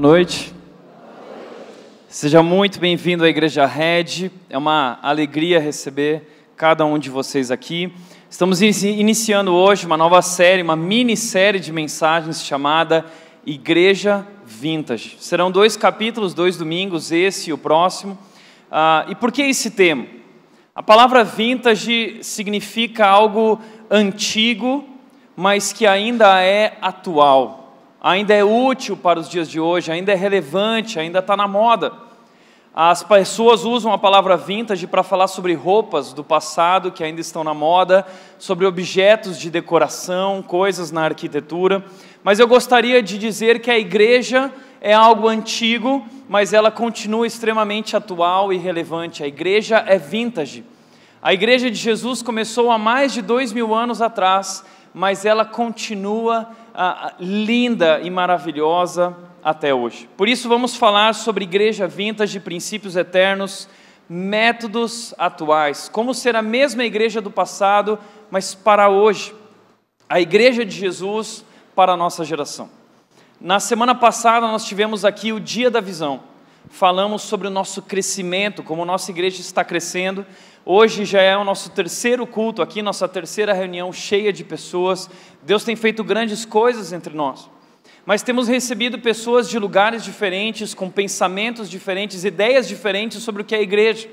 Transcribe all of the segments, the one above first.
Boa noite. Seja muito bem-vindo à Igreja Red. É uma alegria receber cada um de vocês aqui. Estamos iniciando hoje uma nova série, uma minissérie de mensagens chamada Igreja Vintage. Serão dois capítulos, dois domingos, esse e o próximo. Ah, e por que esse tema? A palavra vintage significa algo antigo, mas que ainda é atual ainda é útil para os dias de hoje, ainda é relevante, ainda está na moda. As pessoas usam a palavra vintage para falar sobre roupas do passado que ainda estão na moda, sobre objetos de decoração, coisas na arquitetura. Mas eu gostaria de dizer que a igreja é algo antigo, mas ela continua extremamente atual e relevante. A igreja é vintage. A igreja de Jesus começou há mais de dois mil anos atrás, mas ela continua ah, linda e maravilhosa até hoje. Por isso, vamos falar sobre igreja vintage, princípios eternos, métodos atuais, como ser a mesma igreja do passado, mas para hoje, a igreja de Jesus para a nossa geração. Na semana passada, nós tivemos aqui o Dia da Visão. Falamos sobre o nosso crescimento, como nossa igreja está crescendo, Hoje já é o nosso terceiro culto aqui, nossa terceira reunião cheia de pessoas. Deus tem feito grandes coisas entre nós. Mas temos recebido pessoas de lugares diferentes, com pensamentos diferentes, ideias diferentes sobre o que é a igreja.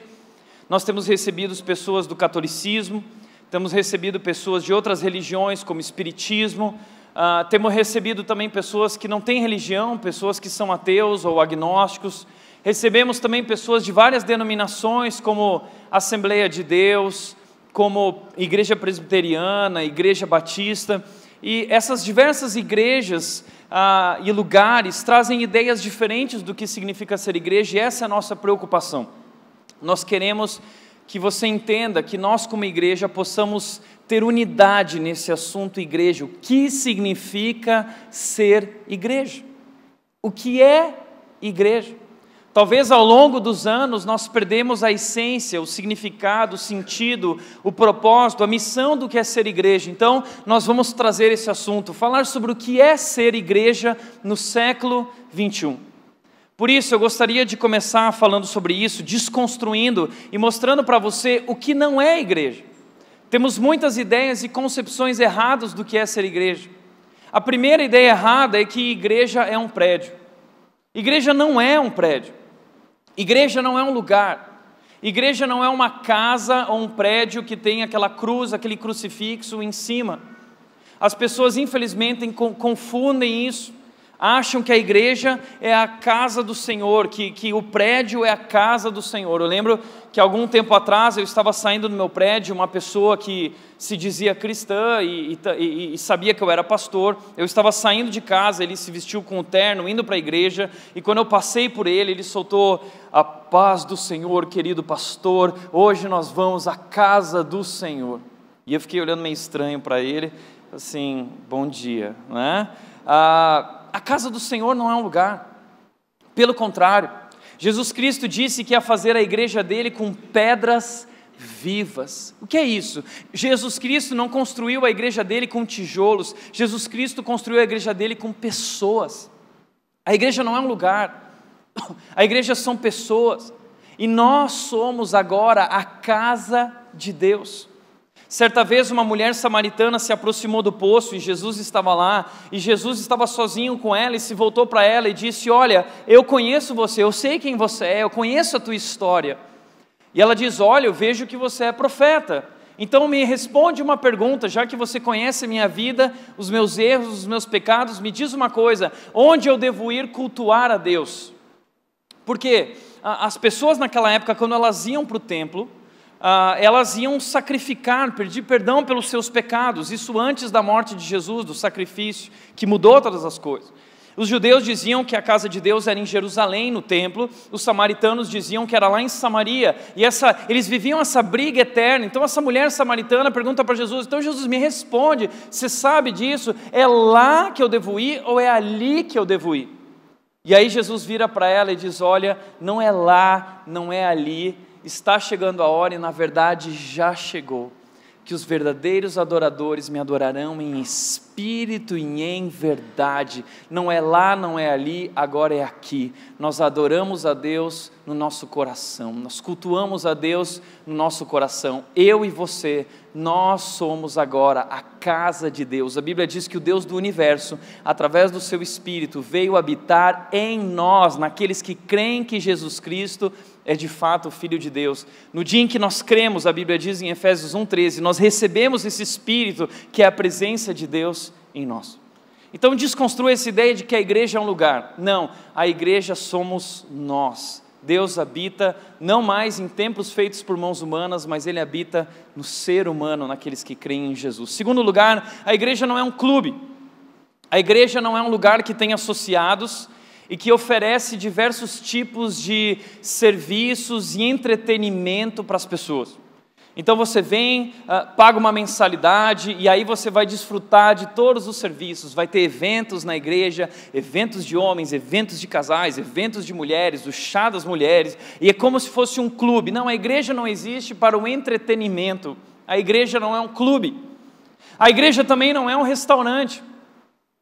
Nós temos recebido pessoas do catolicismo, temos recebido pessoas de outras religiões, como espiritismo, uh, temos recebido também pessoas que não têm religião, pessoas que são ateus ou agnósticos, Recebemos também pessoas de várias denominações, como Assembleia de Deus, como Igreja Presbiteriana, Igreja Batista, e essas diversas igrejas ah, e lugares trazem ideias diferentes do que significa ser igreja, e essa é a nossa preocupação. Nós queremos que você entenda que nós, como igreja, possamos ter unidade nesse assunto igreja. O que significa ser igreja? O que é igreja? Talvez ao longo dos anos nós perdemos a essência, o significado, o sentido, o propósito, a missão do que é ser igreja. Então, nós vamos trazer esse assunto, falar sobre o que é ser igreja no século 21. Por isso, eu gostaria de começar falando sobre isso, desconstruindo e mostrando para você o que não é igreja. Temos muitas ideias e concepções erradas do que é ser igreja. A primeira ideia errada é que igreja é um prédio. Igreja não é um prédio. Igreja não é um lugar, igreja não é uma casa ou um prédio que tem aquela cruz, aquele crucifixo em cima. As pessoas, infelizmente, confundem isso acham que a igreja é a casa do Senhor, que, que o prédio é a casa do Senhor. Eu lembro que algum tempo atrás eu estava saindo do meu prédio, uma pessoa que se dizia cristã e, e, e, sabia que eu era pastor, eu estava saindo de casa, ele se vestiu com o terno, indo para a igreja, e quando eu passei por ele, ele soltou a paz do Senhor, querido pastor, hoje nós vamos à casa do Senhor. E eu fiquei olhando meio estranho para ele, assim, bom dia, né? Ah, a casa do Senhor não é um lugar. Pelo contrário, Jesus Cristo disse que ia fazer a igreja dele com pedras vivas. O que é isso? Jesus Cristo não construiu a igreja dele com tijolos, Jesus Cristo construiu a igreja dele com pessoas. A igreja não é um lugar, a igreja são pessoas, e nós somos agora a casa de Deus. Certa vez uma mulher samaritana se aproximou do poço e Jesus estava lá, e Jesus estava sozinho com ela e se voltou para ela e disse: Olha, eu conheço você, eu sei quem você é, eu conheço a tua história. E ela diz: Olha, eu vejo que você é profeta. Então me responde uma pergunta, já que você conhece a minha vida, os meus erros, os meus pecados, me diz uma coisa: onde eu devo ir cultuar a Deus? Porque as pessoas naquela época, quando elas iam para o templo, ah, elas iam sacrificar, pedir perdão pelos seus pecados, isso antes da morte de Jesus, do sacrifício, que mudou todas as coisas. Os judeus diziam que a casa de Deus era em Jerusalém, no templo, os samaritanos diziam que era lá em Samaria, e essa, eles viviam essa briga eterna. Então, essa mulher samaritana pergunta para Jesus: Então, Jesus, me responde, você sabe disso? É lá que eu devo ir ou é ali que eu devo ir? E aí, Jesus vira para ela e diz: Olha, não é lá, não é ali, está chegando a hora e na verdade já chegou. que os verdadeiros adoradores me adorarão em espírito e em verdade. Não é lá, não é ali, agora é aqui. Nós adoramos a Deus no nosso coração, nós cultuamos a Deus no nosso coração. Eu e você, nós somos agora a casa de Deus. A Bíblia diz que o Deus do universo, através do seu Espírito, veio habitar em nós, naqueles que creem que Jesus Cristo é de fato o Filho de Deus. No dia em que nós cremos, a Bíblia diz em Efésios 1,13, nós recebemos esse Espírito que é a presença de Deus em nós. Então desconstrua essa ideia de que a igreja é um lugar. Não, a igreja somos nós. Deus habita não mais em templos feitos por mãos humanas, mas Ele habita no ser humano, naqueles que creem em Jesus. Segundo lugar, a igreja não é um clube. A igreja não é um lugar que tem associados e que oferece diversos tipos de serviços e entretenimento para as pessoas. Então você vem, ah, paga uma mensalidade e aí você vai desfrutar de todos os serviços. Vai ter eventos na igreja, eventos de homens, eventos de casais, eventos de mulheres, o chá das mulheres, e é como se fosse um clube. Não, a igreja não existe para o entretenimento. A igreja não é um clube. A igreja também não é um restaurante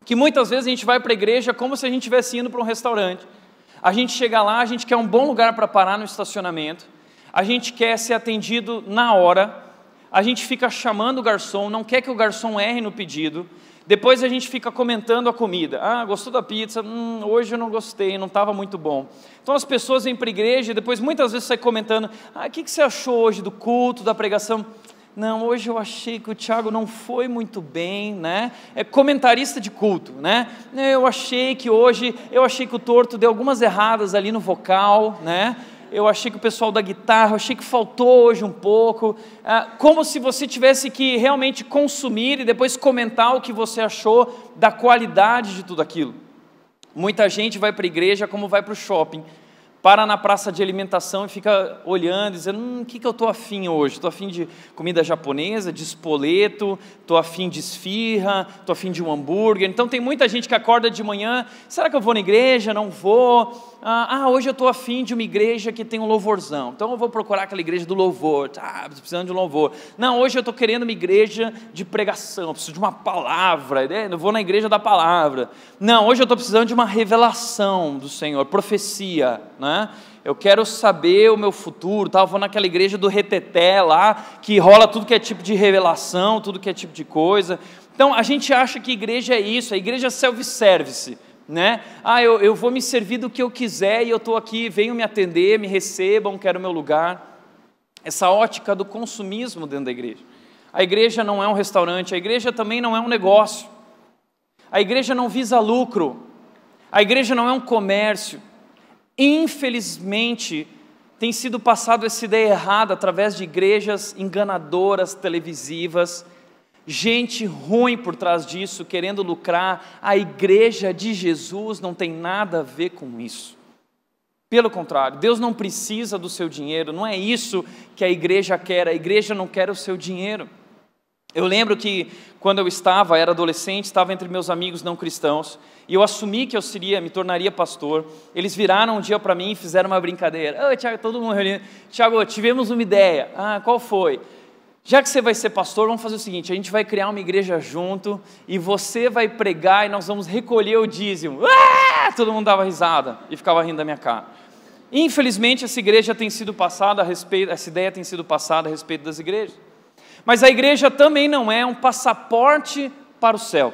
que muitas vezes a gente vai para a igreja como se a gente estivesse indo para um restaurante. A gente chega lá, a gente quer um bom lugar para parar no estacionamento, a gente quer ser atendido na hora, a gente fica chamando o garçom, não quer que o garçom erre no pedido, depois a gente fica comentando a comida. Ah, gostou da pizza? Hum, hoje eu não gostei, não estava muito bom. Então as pessoas vêm para a igreja e depois muitas vezes saem comentando: Ah, o que você achou hoje do culto, da pregação? Não, hoje eu achei que o Tiago não foi muito bem, né? É comentarista de culto, né? Eu achei que hoje, eu achei que o torto deu algumas erradas ali no vocal, né? Eu achei que o pessoal da guitarra, eu achei que faltou hoje um pouco, ah, como se você tivesse que realmente consumir e depois comentar o que você achou da qualidade de tudo aquilo. Muita gente vai para a igreja como vai para o shopping para na praça de alimentação e fica olhando, dizendo: hum, o que, que eu estou afim hoje? Estou afim de comida japonesa, de espoleto, estou afim de esfirra, estou afim de um hambúrguer. Então tem muita gente que acorda de manhã: será que eu vou na igreja? Não vou. Ah, ah hoje eu estou afim de uma igreja que tem um louvorzão. Então eu vou procurar aquela igreja do louvor. Ah, precisando de um louvor. Não, hoje eu estou querendo uma igreja de pregação, preciso de uma palavra. Né? Eu vou na igreja da palavra. Não, hoje eu estou precisando de uma revelação do Senhor, profecia. Né? Eu quero saber o meu futuro, tá? vou naquela igreja do reteté lá, que rola tudo que é tipo de revelação, tudo que é tipo de coisa. Então, a gente acha que igreja é isso, a igreja é self-service, né? Ah, eu, eu vou me servir do que eu quiser e eu estou aqui, venham me atender, me recebam, quero meu lugar. Essa ótica do consumismo dentro da igreja. A igreja não é um restaurante, a igreja também não é um negócio. A igreja não visa lucro. A igreja não é um comércio. Infelizmente, tem sido passado essa ideia errada através de igrejas enganadoras, televisivas, gente ruim por trás disso, querendo lucrar. A igreja de Jesus não tem nada a ver com isso. Pelo contrário, Deus não precisa do seu dinheiro, não é isso que a igreja quer, a igreja não quer o seu dinheiro. Eu lembro que quando eu estava, era adolescente, estava entre meus amigos não cristãos, e eu assumi que eu seria, me tornaria pastor. Eles viraram um dia para mim e fizeram uma brincadeira. Ô, Tiago, todo mundo reunido. Tiago, tivemos uma ideia. Ah, qual foi? Já que você vai ser pastor, vamos fazer o seguinte: a gente vai criar uma igreja junto e você vai pregar e nós vamos recolher o dízimo. Ah! Todo mundo dava risada e ficava rindo da minha cara. Infelizmente, essa igreja tem sido passada a respeito, essa ideia tem sido passada a respeito das igrejas. Mas a igreja também não é um passaporte para o céu.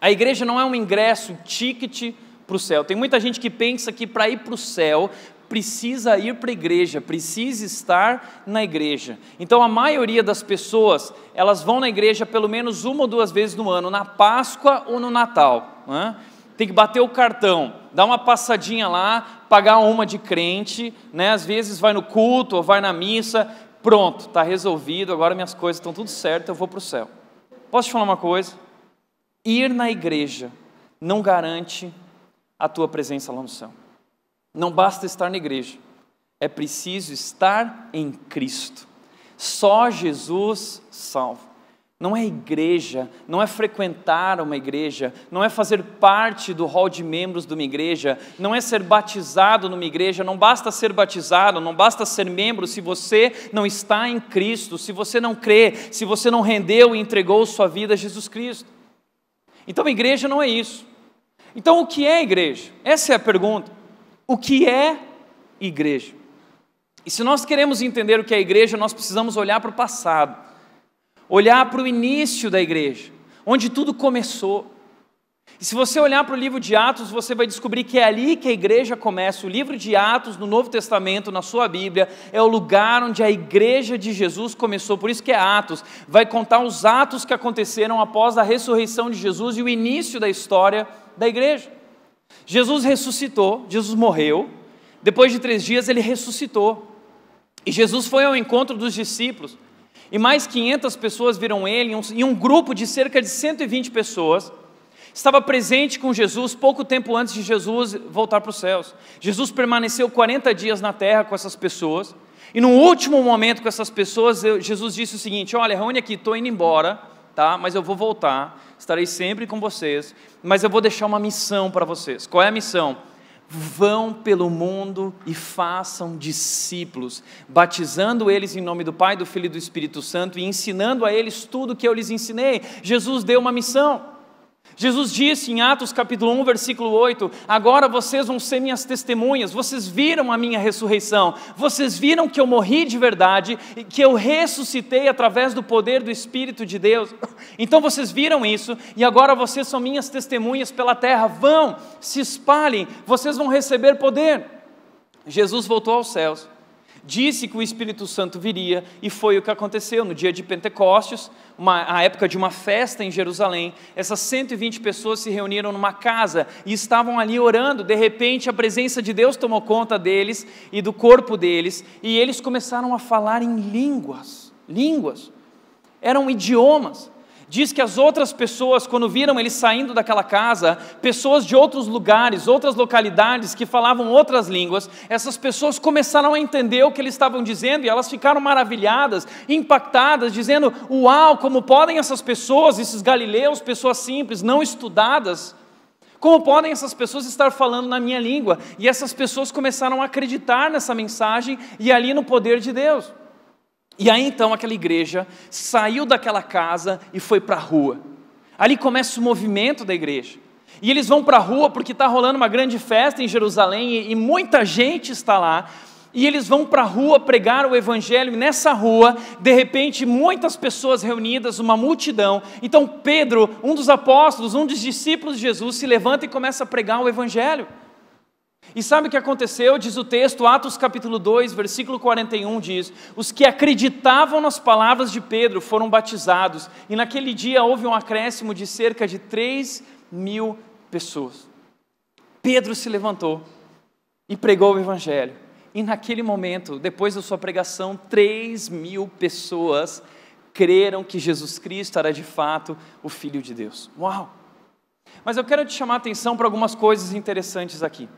A igreja não é um ingresso, um ticket para o céu. Tem muita gente que pensa que para ir para o céu precisa ir para a igreja, precisa estar na igreja. Então a maioria das pessoas, elas vão na igreja pelo menos uma ou duas vezes no ano, na Páscoa ou no Natal. Né? Tem que bater o cartão, dar uma passadinha lá, pagar uma de crente, né? às vezes vai no culto ou vai na missa, pronto, está resolvido, agora minhas coisas estão tudo certo, eu vou para o céu. Posso te falar uma coisa? Ir na igreja não garante a tua presença lá no céu. Não basta estar na igreja, é preciso estar em Cristo. Só Jesus salva. não é igreja, não é frequentar uma igreja, não é fazer parte do hall de membros de uma igreja, não é ser batizado numa igreja, não basta ser batizado, não basta ser membro se você não está em Cristo, se você não crê, se você não rendeu e entregou sua vida a Jesus Cristo. Então, igreja não é isso. Então, o que é igreja? Essa é a pergunta. O que é igreja? E se nós queremos entender o que é igreja, nós precisamos olhar para o passado olhar para o início da igreja, onde tudo começou. E se você olhar para o livro de Atos, você vai descobrir que é ali que a igreja começa. O livro de Atos, no Novo Testamento, na sua Bíblia, é o lugar onde a igreja de Jesus começou. Por isso que é Atos. Vai contar os atos que aconteceram após a ressurreição de Jesus e o início da história da igreja. Jesus ressuscitou, Jesus morreu. Depois de três dias, ele ressuscitou. E Jesus foi ao encontro dos discípulos e mais 500 pessoas viram ele, e um grupo de cerca de 120 pessoas estava presente com Jesus pouco tempo antes de Jesus voltar para os céus. Jesus permaneceu 40 dias na terra com essas pessoas, e no último momento com essas pessoas, Jesus disse o seguinte: Olha, reúne aqui, estou indo embora, tá? mas eu vou voltar, estarei sempre com vocês, mas eu vou deixar uma missão para vocês. Qual é a missão? Vão pelo mundo e façam discípulos, batizando eles em nome do Pai, do Filho e do Espírito Santo e ensinando a eles tudo que eu lhes ensinei. Jesus deu uma missão. Jesus disse em Atos capítulo 1, versículo 8: Agora vocês vão ser minhas testemunhas, vocês viram a minha ressurreição, vocês viram que eu morri de verdade, e que eu ressuscitei através do poder do Espírito de Deus. Então vocês viram isso, e agora vocês são minhas testemunhas pela terra. Vão, se espalhem, vocês vão receber poder. Jesus voltou aos céus disse que o Espírito Santo viria e foi o que aconteceu no dia de Pentecostes, uma, a época de uma festa em Jerusalém. Essas 120 pessoas se reuniram numa casa e estavam ali orando. De repente, a presença de Deus tomou conta deles e do corpo deles, e eles começaram a falar em línguas. Línguas. Eram idiomas. Diz que as outras pessoas, quando viram ele saindo daquela casa, pessoas de outros lugares, outras localidades que falavam outras línguas, essas pessoas começaram a entender o que eles estavam dizendo e elas ficaram maravilhadas, impactadas, dizendo: Uau, como podem essas pessoas, esses galileus, pessoas simples, não estudadas, como podem essas pessoas estar falando na minha língua? E essas pessoas começaram a acreditar nessa mensagem e ali no poder de Deus. E aí então aquela igreja saiu daquela casa e foi para a rua. Ali começa o movimento da igreja. E eles vão para a rua porque está rolando uma grande festa em Jerusalém e, muita gente está lá. E eles vão para a rua pregar o evangelho, e nessa rua, de repente, muitas pessoas reunidas, uma multidão. Então, Pedro, um dos apóstolos, um dos discípulos de Jesus, se levanta e começa a pregar o evangelho. E sabe o que aconteceu? Diz o texto, Atos capítulo 2, versículo 41 diz: Os que acreditavam nas palavras de Pedro foram batizados, e naquele dia houve um acréscimo de cerca de 3 mil pessoas. Pedro se levantou e pregou o Evangelho, e naquele momento, depois da sua pregação, 3 mil pessoas creram que Jesus Cristo era de fato o Filho de Deus. Uau! Mas eu quero te chamar a atenção para algumas coisas interessantes aqui.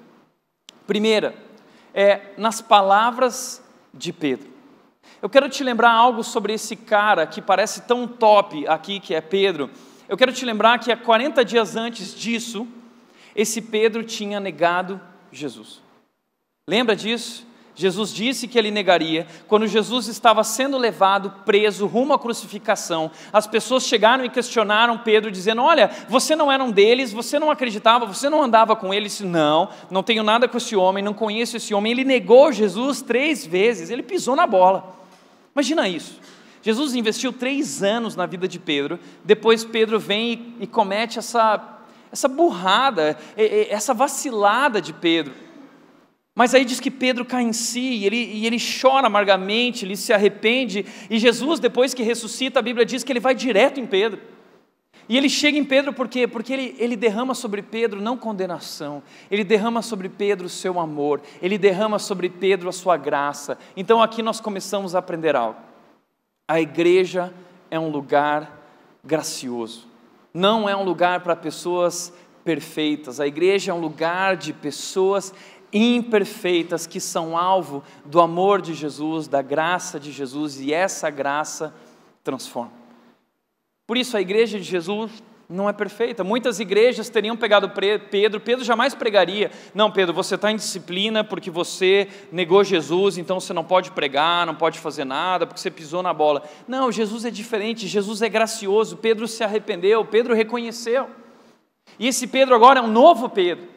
Primeira, é nas palavras de Pedro. Eu quero te lembrar algo sobre esse cara que parece tão top aqui, que é Pedro. Eu quero te lembrar que há 40 dias antes disso, esse Pedro tinha negado Jesus. Lembra disso? Jesus disse que ele negaria. Quando Jesus estava sendo levado preso rumo à crucificação, as pessoas chegaram e questionaram Pedro, dizendo: Olha, você não era um deles, você não acreditava, você não andava com ele. disse: Não, não tenho nada com esse homem, não conheço esse homem. Ele negou Jesus três vezes, ele pisou na bola. Imagina isso. Jesus investiu três anos na vida de Pedro, depois Pedro vem e, e comete essa, essa burrada, essa vacilada de Pedro. Mas aí diz que Pedro cai em si, e ele, e ele chora amargamente, ele se arrepende, e Jesus, depois que ressuscita, a Bíblia diz que ele vai direto em Pedro. E ele chega em Pedro por quê? Porque ele, ele derrama sobre Pedro não condenação, ele derrama sobre Pedro o seu amor, ele derrama sobre Pedro a sua graça. Então aqui nós começamos a aprender algo. A igreja é um lugar gracioso, não é um lugar para pessoas perfeitas, a igreja é um lugar de pessoas imperfeitas que são alvo do amor de Jesus, da graça de Jesus, e essa graça transforma. Por isso a igreja de Jesus não é perfeita. Muitas igrejas teriam pegado Pedro, Pedro jamais pregaria. Não, Pedro, você está em disciplina porque você negou Jesus, então você não pode pregar, não pode fazer nada, porque você pisou na bola. Não, Jesus é diferente, Jesus é gracioso. Pedro se arrependeu, Pedro reconheceu. E esse Pedro agora é um novo Pedro.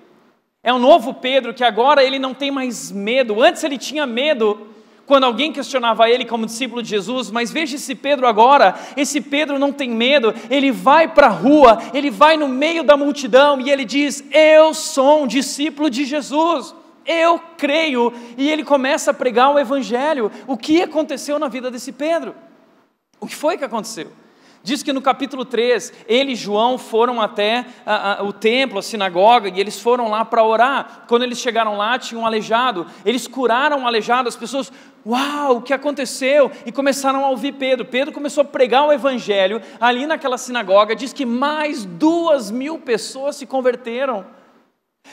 É um novo Pedro que agora ele não tem mais medo. Antes ele tinha medo quando alguém questionava ele como discípulo de Jesus, mas veja esse Pedro agora, esse Pedro não tem medo, ele vai para a rua, ele vai no meio da multidão e ele diz: Eu sou um discípulo de Jesus, eu creio, e ele começa a pregar o Evangelho. O que aconteceu na vida desse Pedro? O que foi que aconteceu? Diz que no capítulo 3, ele e João foram até a, a, o templo, a sinagoga, e eles foram lá para orar. Quando eles chegaram lá, tinha um aleijado, eles curaram o aleijado, as pessoas, uau, o que aconteceu? E começaram a ouvir Pedro. Pedro começou a pregar o evangelho ali naquela sinagoga, diz que mais duas mil pessoas se converteram.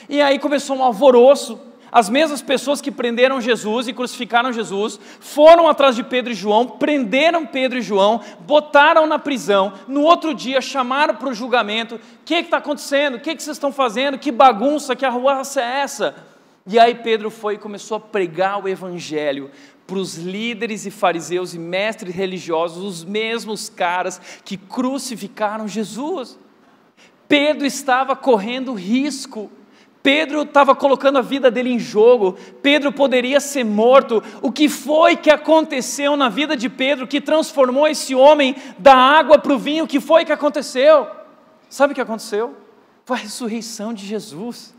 E aí começou um alvoroço, as mesmas pessoas que prenderam Jesus e crucificaram Jesus foram atrás de Pedro e João, prenderam Pedro e João, botaram na prisão. No outro dia chamaram para o julgamento: o que está acontecendo? O que, que vocês estão fazendo? Que bagunça, que arruaça é essa? E aí Pedro foi e começou a pregar o evangelho para os líderes e fariseus e mestres religiosos, os mesmos caras que crucificaram Jesus. Pedro estava correndo risco Pedro estava colocando a vida dele em jogo, Pedro poderia ser morto. O que foi que aconteceu na vida de Pedro que transformou esse homem da água para o vinho? O que foi que aconteceu? Sabe o que aconteceu? Foi a ressurreição de Jesus.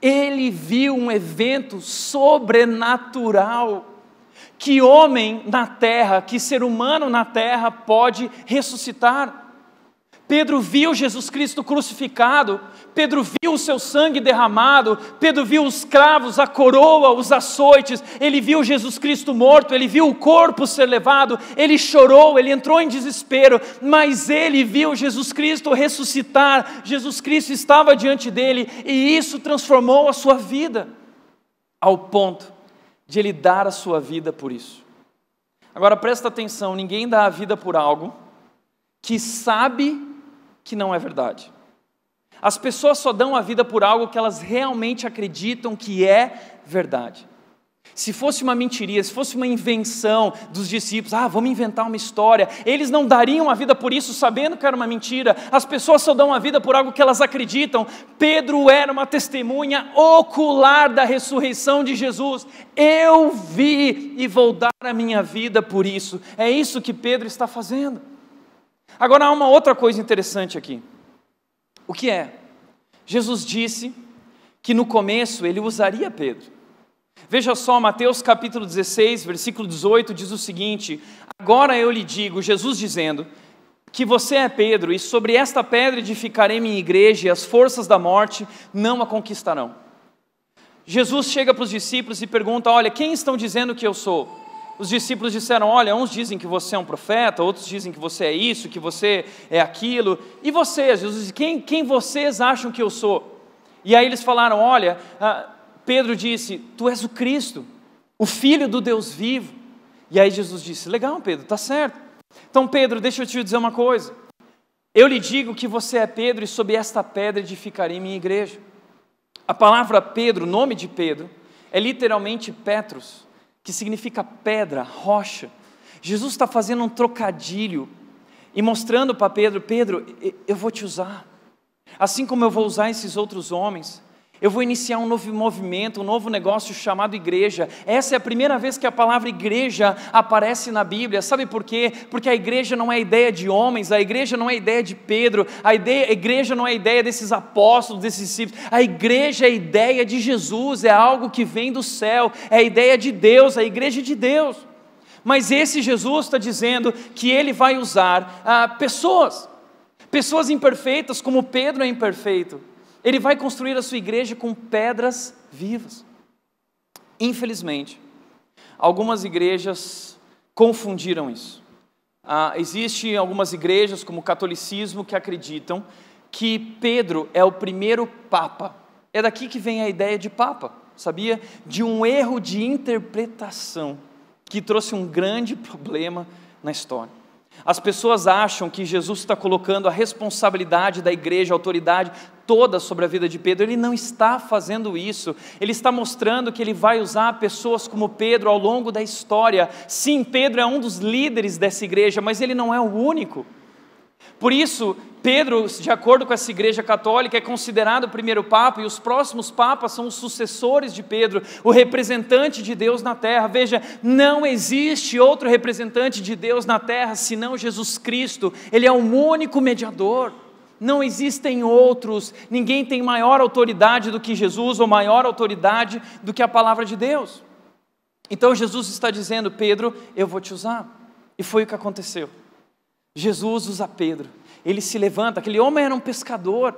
Ele viu um evento sobrenatural. Que homem na terra, que ser humano na terra pode ressuscitar? Pedro viu Jesus Cristo crucificado, Pedro viu o seu sangue derramado, Pedro viu os cravos, a coroa, os açoites, ele viu Jesus Cristo morto, ele viu o corpo ser levado, ele chorou, ele entrou em desespero, mas ele viu Jesus Cristo ressuscitar, Jesus Cristo estava diante dele e isso transformou a sua vida, ao ponto de ele dar a sua vida por isso. Agora presta atenção: ninguém dá a vida por algo que sabe que não é verdade. As pessoas só dão a vida por algo que elas realmente acreditam que é verdade. Se fosse uma mentiria, se fosse uma invenção dos discípulos, ah, vamos inventar uma história, eles não dariam a vida por isso, sabendo que era uma mentira. As pessoas só dão a vida por algo que elas acreditam. Pedro era uma testemunha ocular da ressurreição de Jesus. Eu vi e vou dar a minha vida por isso. É isso que Pedro está fazendo. Agora há uma outra coisa interessante aqui. O que é? Jesus disse que no começo ele usaria Pedro. Veja só, Mateus capítulo 16, versículo 18 diz o seguinte: Agora eu lhe digo, Jesus dizendo, que você é Pedro, e sobre esta pedra edificarei minha igreja, e as forças da morte não a conquistarão. Jesus chega para os discípulos e pergunta: Olha, quem estão dizendo que eu sou? Os discípulos disseram: Olha, uns dizem que você é um profeta, outros dizem que você é isso, que você é aquilo. E vocês? Jesus Quem, quem vocês acham que eu sou? E aí eles falaram: Olha, ah, Pedro disse: Tu és o Cristo, o Filho do Deus vivo. E aí Jesus disse: Legal, Pedro, tá certo. Então, Pedro, deixa eu te dizer uma coisa. Eu lhe digo que você é Pedro, e sob esta pedra edificarei minha igreja. A palavra Pedro, o nome de Pedro, é literalmente Petros que significa pedra, rocha. Jesus está fazendo um trocadilho e mostrando para Pedro: Pedro, eu vou te usar, assim como eu vou usar esses outros homens. Eu vou iniciar um novo movimento, um novo negócio chamado igreja. Essa é a primeira vez que a palavra igreja aparece na Bíblia. Sabe por quê? Porque a igreja não é ideia de homens, a igreja não é ideia de Pedro, a, ideia, a igreja não é ideia desses apóstolos, desses discípulos. A igreja é ideia de Jesus, é algo que vem do céu, é a ideia de Deus, a igreja de Deus. Mas esse Jesus está dizendo que ele vai usar ah, pessoas, pessoas imperfeitas, como Pedro é imperfeito ele vai construir a sua igreja com pedras vivas. Infelizmente, algumas igrejas confundiram isso. Ah, Existem algumas igrejas, como o catolicismo, que acreditam que Pedro é o primeiro papa. É daqui que vem a ideia de papa, sabia? De um erro de interpretação que trouxe um grande problema na história. As pessoas acham que Jesus está colocando a responsabilidade da igreja, a autoridade toda sobre a vida de Pedro. Ele não está fazendo isso. Ele está mostrando que ele vai usar pessoas como Pedro ao longo da história. Sim, Pedro é um dos líderes dessa igreja, mas ele não é o único. Por isso, Pedro, de acordo com essa igreja católica, é considerado o primeiro papa e os próximos papas são os sucessores de Pedro, o representante de Deus na terra. Veja, não existe outro representante de Deus na terra senão Jesus Cristo, ele é o único mediador. Não existem outros, ninguém tem maior autoridade do que Jesus ou maior autoridade do que a palavra de Deus. Então Jesus está dizendo: Pedro, eu vou te usar. E foi o que aconteceu. Jesus usa Pedro. Ele se levanta. Aquele homem era um pescador.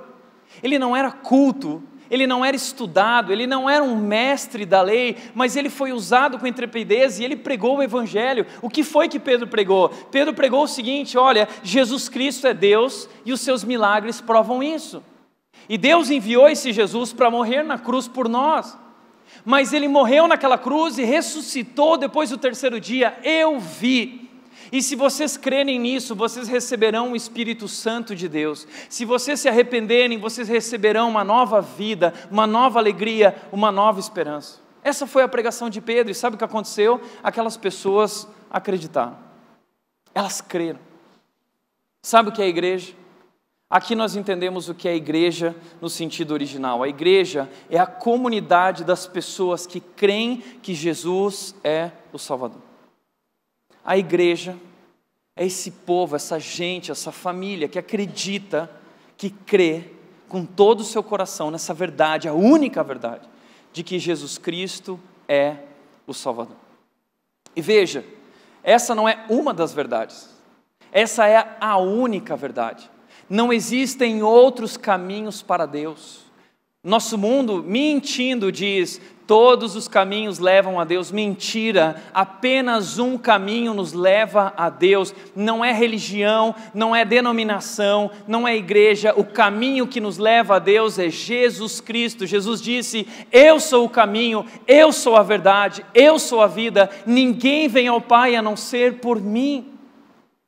Ele não era culto. Ele não era estudado. Ele não era um mestre da lei. Mas ele foi usado com intrepidez e ele pregou o evangelho. O que foi que Pedro pregou? Pedro pregou o seguinte: olha, Jesus Cristo é Deus e os seus milagres provam isso. E Deus enviou esse Jesus para morrer na cruz por nós. Mas ele morreu naquela cruz e ressuscitou depois do terceiro dia. Eu vi e se vocês crerem nisso, vocês receberão o Espírito Santo de Deus. Se vocês se arrependerem, vocês receberão uma nova vida, uma nova alegria, uma nova esperança. Essa foi a pregação de Pedro, e sabe o que aconteceu? Aquelas pessoas acreditaram, elas creram. Sabe o que é a igreja? Aqui nós entendemos o que é a igreja no sentido original. A igreja é a comunidade das pessoas que creem que Jesus é o Salvador. A igreja é esse povo, essa gente, essa família que acredita, que crê com todo o seu coração nessa verdade, a única verdade, de que Jesus Cristo é o Salvador. E veja, essa não é uma das verdades, essa é a única verdade. Não existem outros caminhos para Deus. Nosso mundo, mentindo, diz: todos os caminhos levam a Deus. Mentira, apenas um caminho nos leva a Deus. Não é religião, não é denominação, não é igreja. O caminho que nos leva a Deus é Jesus Cristo. Jesus disse: Eu sou o caminho, eu sou a verdade, eu sou a vida. Ninguém vem ao Pai a não ser por mim.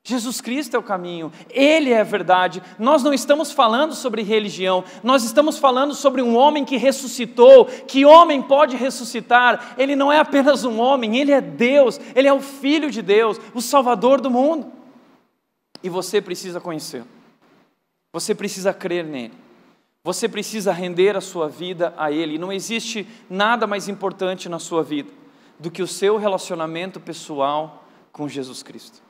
Jesus Cristo é o caminho, Ele é a verdade. Nós não estamos falando sobre religião, nós estamos falando sobre um homem que ressuscitou. Que homem pode ressuscitar? Ele não é apenas um homem, ele é Deus, ele é o Filho de Deus, o Salvador do mundo. E você precisa conhecê-lo, você precisa crer nele, você precisa render a sua vida a Ele. Não existe nada mais importante na sua vida do que o seu relacionamento pessoal com Jesus Cristo.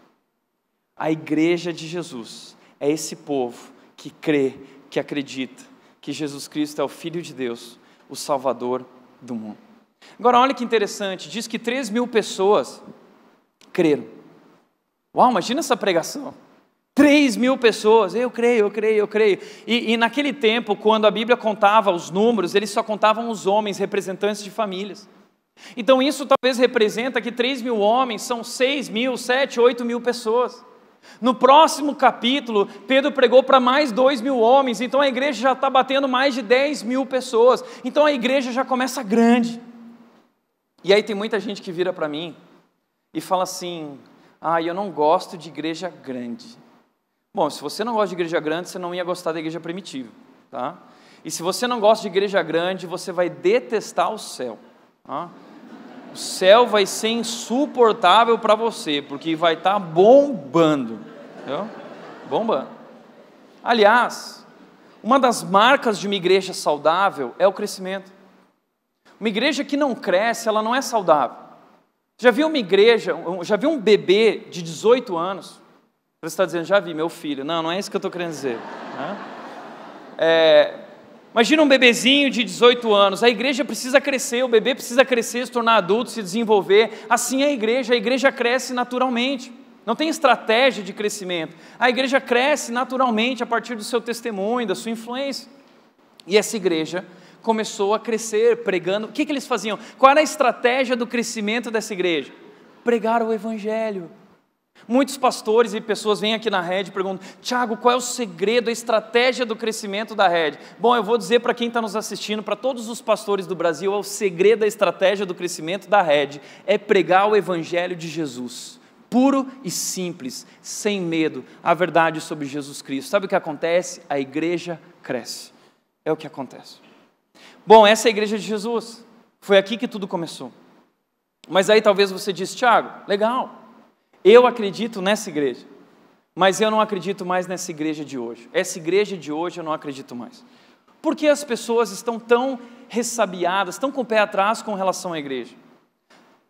A igreja de Jesus é esse povo que crê, que acredita que Jesus Cristo é o Filho de Deus, o Salvador do mundo. Agora, olha que interessante: diz que 3 mil pessoas creram. Uau, imagina essa pregação. 3 mil pessoas, eu creio, eu creio, eu creio. E, e, naquele tempo, quando a Bíblia contava os números, eles só contavam os homens, representantes de famílias. Então isso talvez representa que 3 mil homens são 6 mil, 7, 8 mil pessoas. No próximo capítulo, Pedro pregou para mais dois mil homens, então a igreja já está batendo mais de 10 mil pessoas, então a igreja já começa grande. E aí tem muita gente que vira para mim e fala assim: ah, eu não gosto de igreja grande. Bom, se você não gosta de igreja grande, você não ia gostar da igreja primitiva, tá? E se você não gosta de igreja grande, você vai detestar o céu. Tá? O céu vai ser insuportável para você, porque vai estar tá bombando. Entendeu? Bombando. Aliás, uma das marcas de uma igreja saudável é o crescimento. Uma igreja que não cresce, ela não é saudável. Já viu uma igreja, já viu um bebê de 18 anos? Você está dizendo, já vi, meu filho. Não, não é isso que eu estou querendo dizer. Né? É, Imagina um bebezinho de 18 anos, a igreja precisa crescer, o bebê precisa crescer, se tornar adulto, se desenvolver. Assim é a igreja, a igreja cresce naturalmente. Não tem estratégia de crescimento. A igreja cresce naturalmente a partir do seu testemunho, da sua influência. E essa igreja começou a crescer pregando. O que, que eles faziam? Qual era a estratégia do crescimento dessa igreja? Pregar o evangelho Muitos pastores e pessoas vêm aqui na rede e perguntam: Tiago, qual é o segredo, a estratégia do crescimento da rede? Bom, eu vou dizer para quem está nos assistindo, para todos os pastores do Brasil, é o segredo, a estratégia do crescimento da rede é pregar o Evangelho de Jesus. puro e simples, sem medo, a verdade sobre Jesus Cristo. Sabe o que acontece? A igreja cresce. É o que acontece. Bom, essa é a igreja de Jesus. Foi aqui que tudo começou. Mas aí talvez você diz, Tiago, legal, eu acredito nessa igreja, mas eu não acredito mais nessa igreja de hoje. Essa igreja de hoje eu não acredito mais. Por que as pessoas estão tão ressabiadas, tão com o pé atrás com relação à igreja?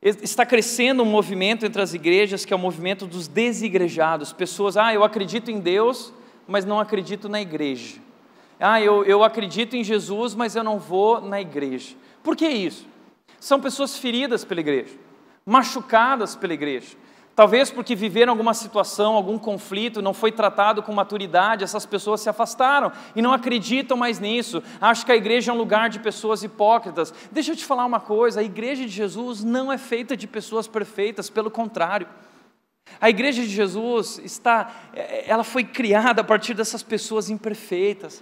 Está crescendo um movimento entre as igrejas que é o movimento dos desigrejados. Pessoas, ah, eu acredito em Deus, mas não acredito na igreja. Ah, eu, eu acredito em Jesus, mas eu não vou na igreja. Por que isso? São pessoas feridas pela igreja, machucadas pela igreja. Talvez porque viveram alguma situação, algum conflito, não foi tratado com maturidade, essas pessoas se afastaram e não acreditam mais nisso. Acham que a igreja é um lugar de pessoas hipócritas. Deixa eu te falar uma coisa: a igreja de Jesus não é feita de pessoas perfeitas, pelo contrário. A igreja de Jesus está, ela foi criada a partir dessas pessoas imperfeitas.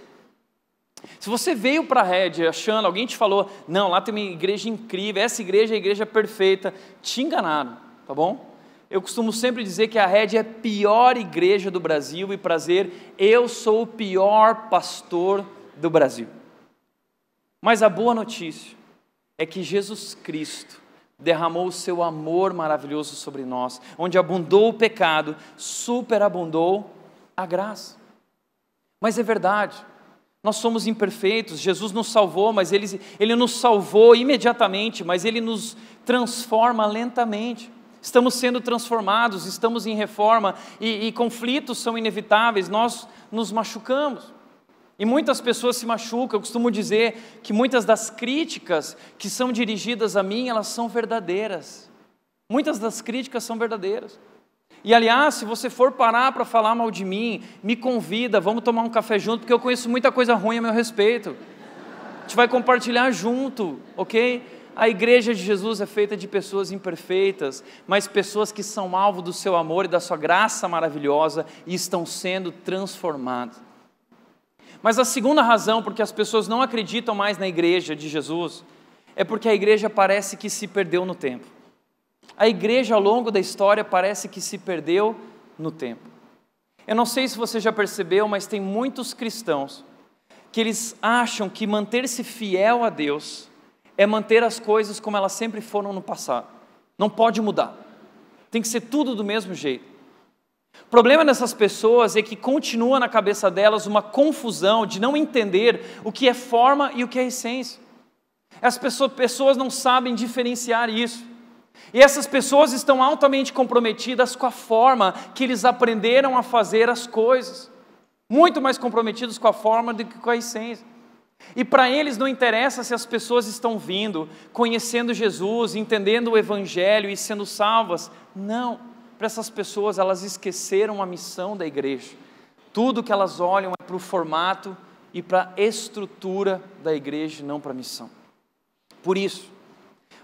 Se você veio para a rede achando, alguém te falou, não, lá tem uma igreja incrível, essa igreja é a igreja perfeita, te enganaram, tá bom? Eu costumo sempre dizer que a rede é a pior igreja do Brasil e prazer, eu sou o pior pastor do Brasil. Mas a boa notícia é que Jesus Cristo derramou o seu amor maravilhoso sobre nós, onde abundou o pecado, superabundou a graça. Mas é verdade, nós somos imperfeitos, Jesus nos salvou, mas ele, ele nos salvou imediatamente, mas Ele nos transforma lentamente. Estamos sendo transformados, estamos em reforma e, e conflitos são inevitáveis, nós nos machucamos. E muitas pessoas se machucam. Eu costumo dizer que muitas das críticas que são dirigidas a mim, elas são verdadeiras. Muitas das críticas são verdadeiras. E aliás, se você for parar para falar mal de mim, me convida, vamos tomar um café junto, porque eu conheço muita coisa ruim a meu respeito. A gente vai compartilhar junto, ok? A igreja de Jesus é feita de pessoas imperfeitas, mas pessoas que são alvo do seu amor e da sua graça maravilhosa e estão sendo transformadas. Mas a segunda razão porque as pessoas não acreditam mais na igreja de Jesus é porque a igreja parece que se perdeu no tempo. A igreja, ao longo da história, parece que se perdeu no tempo. Eu não sei se você já percebeu, mas tem muitos cristãos que eles acham que manter-se fiel a Deus é manter as coisas como elas sempre foram no passado. Não pode mudar. Tem que ser tudo do mesmo jeito. O problema dessas pessoas é que continua na cabeça delas uma confusão de não entender o que é forma e o que é essência. As pessoas não sabem diferenciar isso. E essas pessoas estão altamente comprometidas com a forma que eles aprenderam a fazer as coisas, muito mais comprometidos com a forma do que com a essência. E para eles não interessa se as pessoas estão vindo, conhecendo Jesus, entendendo o Evangelho e sendo salvas. Não, para essas pessoas elas esqueceram a missão da igreja. Tudo que elas olham é para o formato e para a estrutura da igreja, não para a missão. Por isso,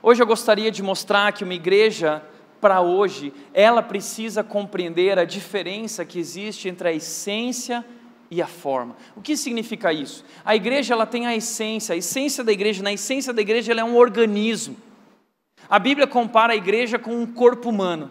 Hoje eu gostaria de mostrar que uma igreja, para hoje, ela precisa compreender a diferença que existe entre a essência e a forma. O que significa isso? A igreja ela tem a essência, a essência da igreja, na essência da igreja ela é um organismo. A Bíblia compara a igreja com um corpo humano.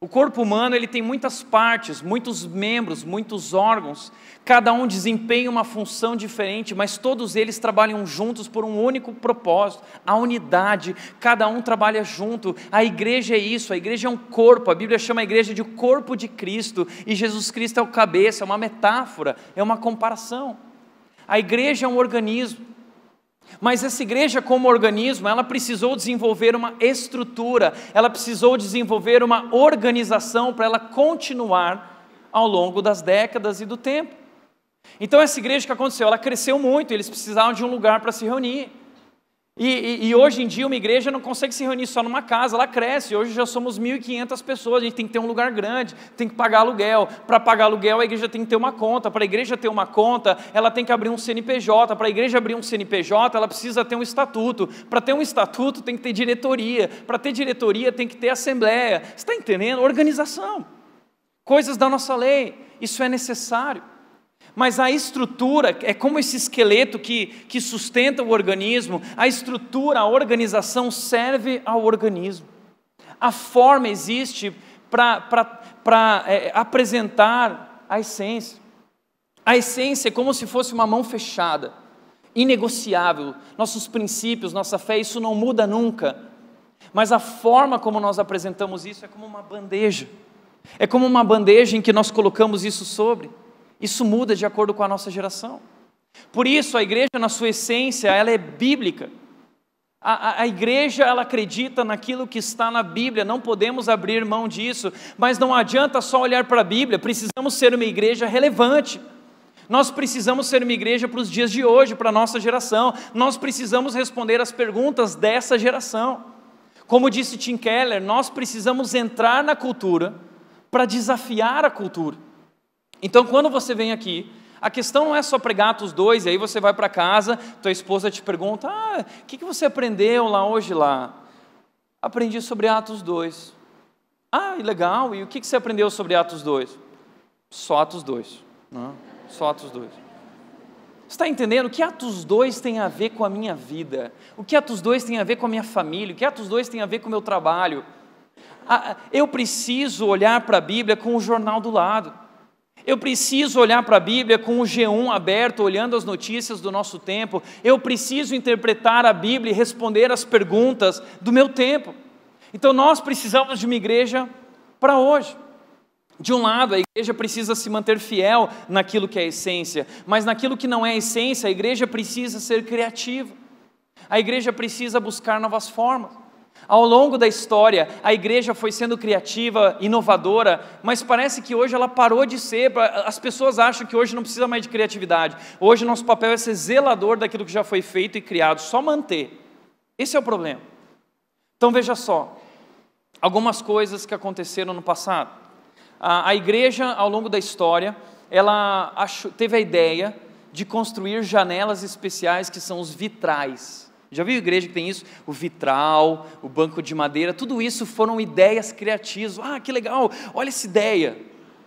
O corpo humano ele tem muitas partes, muitos membros, muitos órgãos. Cada um desempenha uma função diferente, mas todos eles trabalham juntos por um único propósito, a unidade. Cada um trabalha junto. A igreja é isso, a igreja é um corpo. A Bíblia chama a igreja de corpo de Cristo e Jesus Cristo é o cabeça, é uma metáfora, é uma comparação. A igreja é um organismo. Mas essa igreja, como organismo, ela precisou desenvolver uma estrutura, ela precisou desenvolver uma organização para ela continuar ao longo das décadas e do tempo. Então, essa igreja que aconteceu, ela cresceu muito, eles precisavam de um lugar para se reunir. E, e, e, hoje em dia uma igreja não consegue se reunir só numa casa, ela cresce. Hoje já somos 1.500 pessoas, a gente tem que ter um lugar grande, tem que pagar aluguel. Para pagar aluguel, a igreja tem que ter uma conta. Para a igreja ter uma conta, ela tem que abrir um CNPJ. Para a igreja abrir um CNPJ, ela precisa ter um estatuto. Para ter um estatuto, tem que ter diretoria. Para ter diretoria, tem que ter assembleia. Você está entendendo? Organização. Coisas da nossa lei. Isso é necessário. Mas a estrutura é como esse esqueleto que, que sustenta o organismo, a estrutura, a organização serve ao organismo. A forma existe para é, apresentar a essência. A essência é como se fosse uma mão fechada, inegociável. Nossos princípios, nossa fé, isso não muda nunca. Mas a forma como nós apresentamos isso é como uma bandeja. É como uma bandeja em que nós colocamos isso sobre. Isso muda de acordo com a nossa geração. Por isso, a igreja, na sua essência, ela é bíblica. A, a, a, igreja, ela acredita naquilo que está na Bíblia, não podemos abrir mão disso, mas não adianta só olhar para a Bíblia, precisamos ser uma igreja relevante. Nós precisamos ser uma igreja para os dias de hoje, para a nossa geração. Nós precisamos responder as perguntas dessa geração. Como disse Tim Keller, nós precisamos entrar na cultura para desafiar a cultura. Então, quando você vem aqui, a questão não é só pregar Atos 2, e aí você vai para casa, tua esposa te pergunta: Ah, o que, que você aprendeu lá hoje lá? Aprendi sobre Atos 2. Ah, legal, e o que, que você aprendeu sobre Atos 2? Só Atos 2. Não, só Atos 2. Você está entendendo? O que Atos 2 tem a ver com a minha vida? O que Atos 2 tem a ver com a minha família? O que Atos 2 tem a ver com o meu trabalho? Eu preciso olhar para a Bíblia com o jornal do lado. Eu preciso olhar para a Bíblia com o G1 aberto, olhando as notícias do nosso tempo. Eu preciso interpretar a Bíblia e responder as perguntas do meu tempo. Então nós precisamos de uma igreja para hoje. De um lado, a igreja precisa se manter fiel naquilo que é essência, mas naquilo que não é essência, a igreja precisa ser criativa. A igreja precisa buscar novas formas. Ao longo da história, a igreja foi sendo criativa, inovadora, mas parece que hoje ela parou de ser. As pessoas acham que hoje não precisa mais de criatividade. Hoje nosso papel é ser zelador daquilo que já foi feito e criado, só manter. Esse é o problema. Então veja só, algumas coisas que aconteceram no passado. A, a igreja, ao longo da história, ela achou, teve a ideia de construir janelas especiais que são os vitrais. Já viu igreja que tem isso? O vitral, o banco de madeira, tudo isso foram ideias criativas. Ah, que legal, olha essa ideia.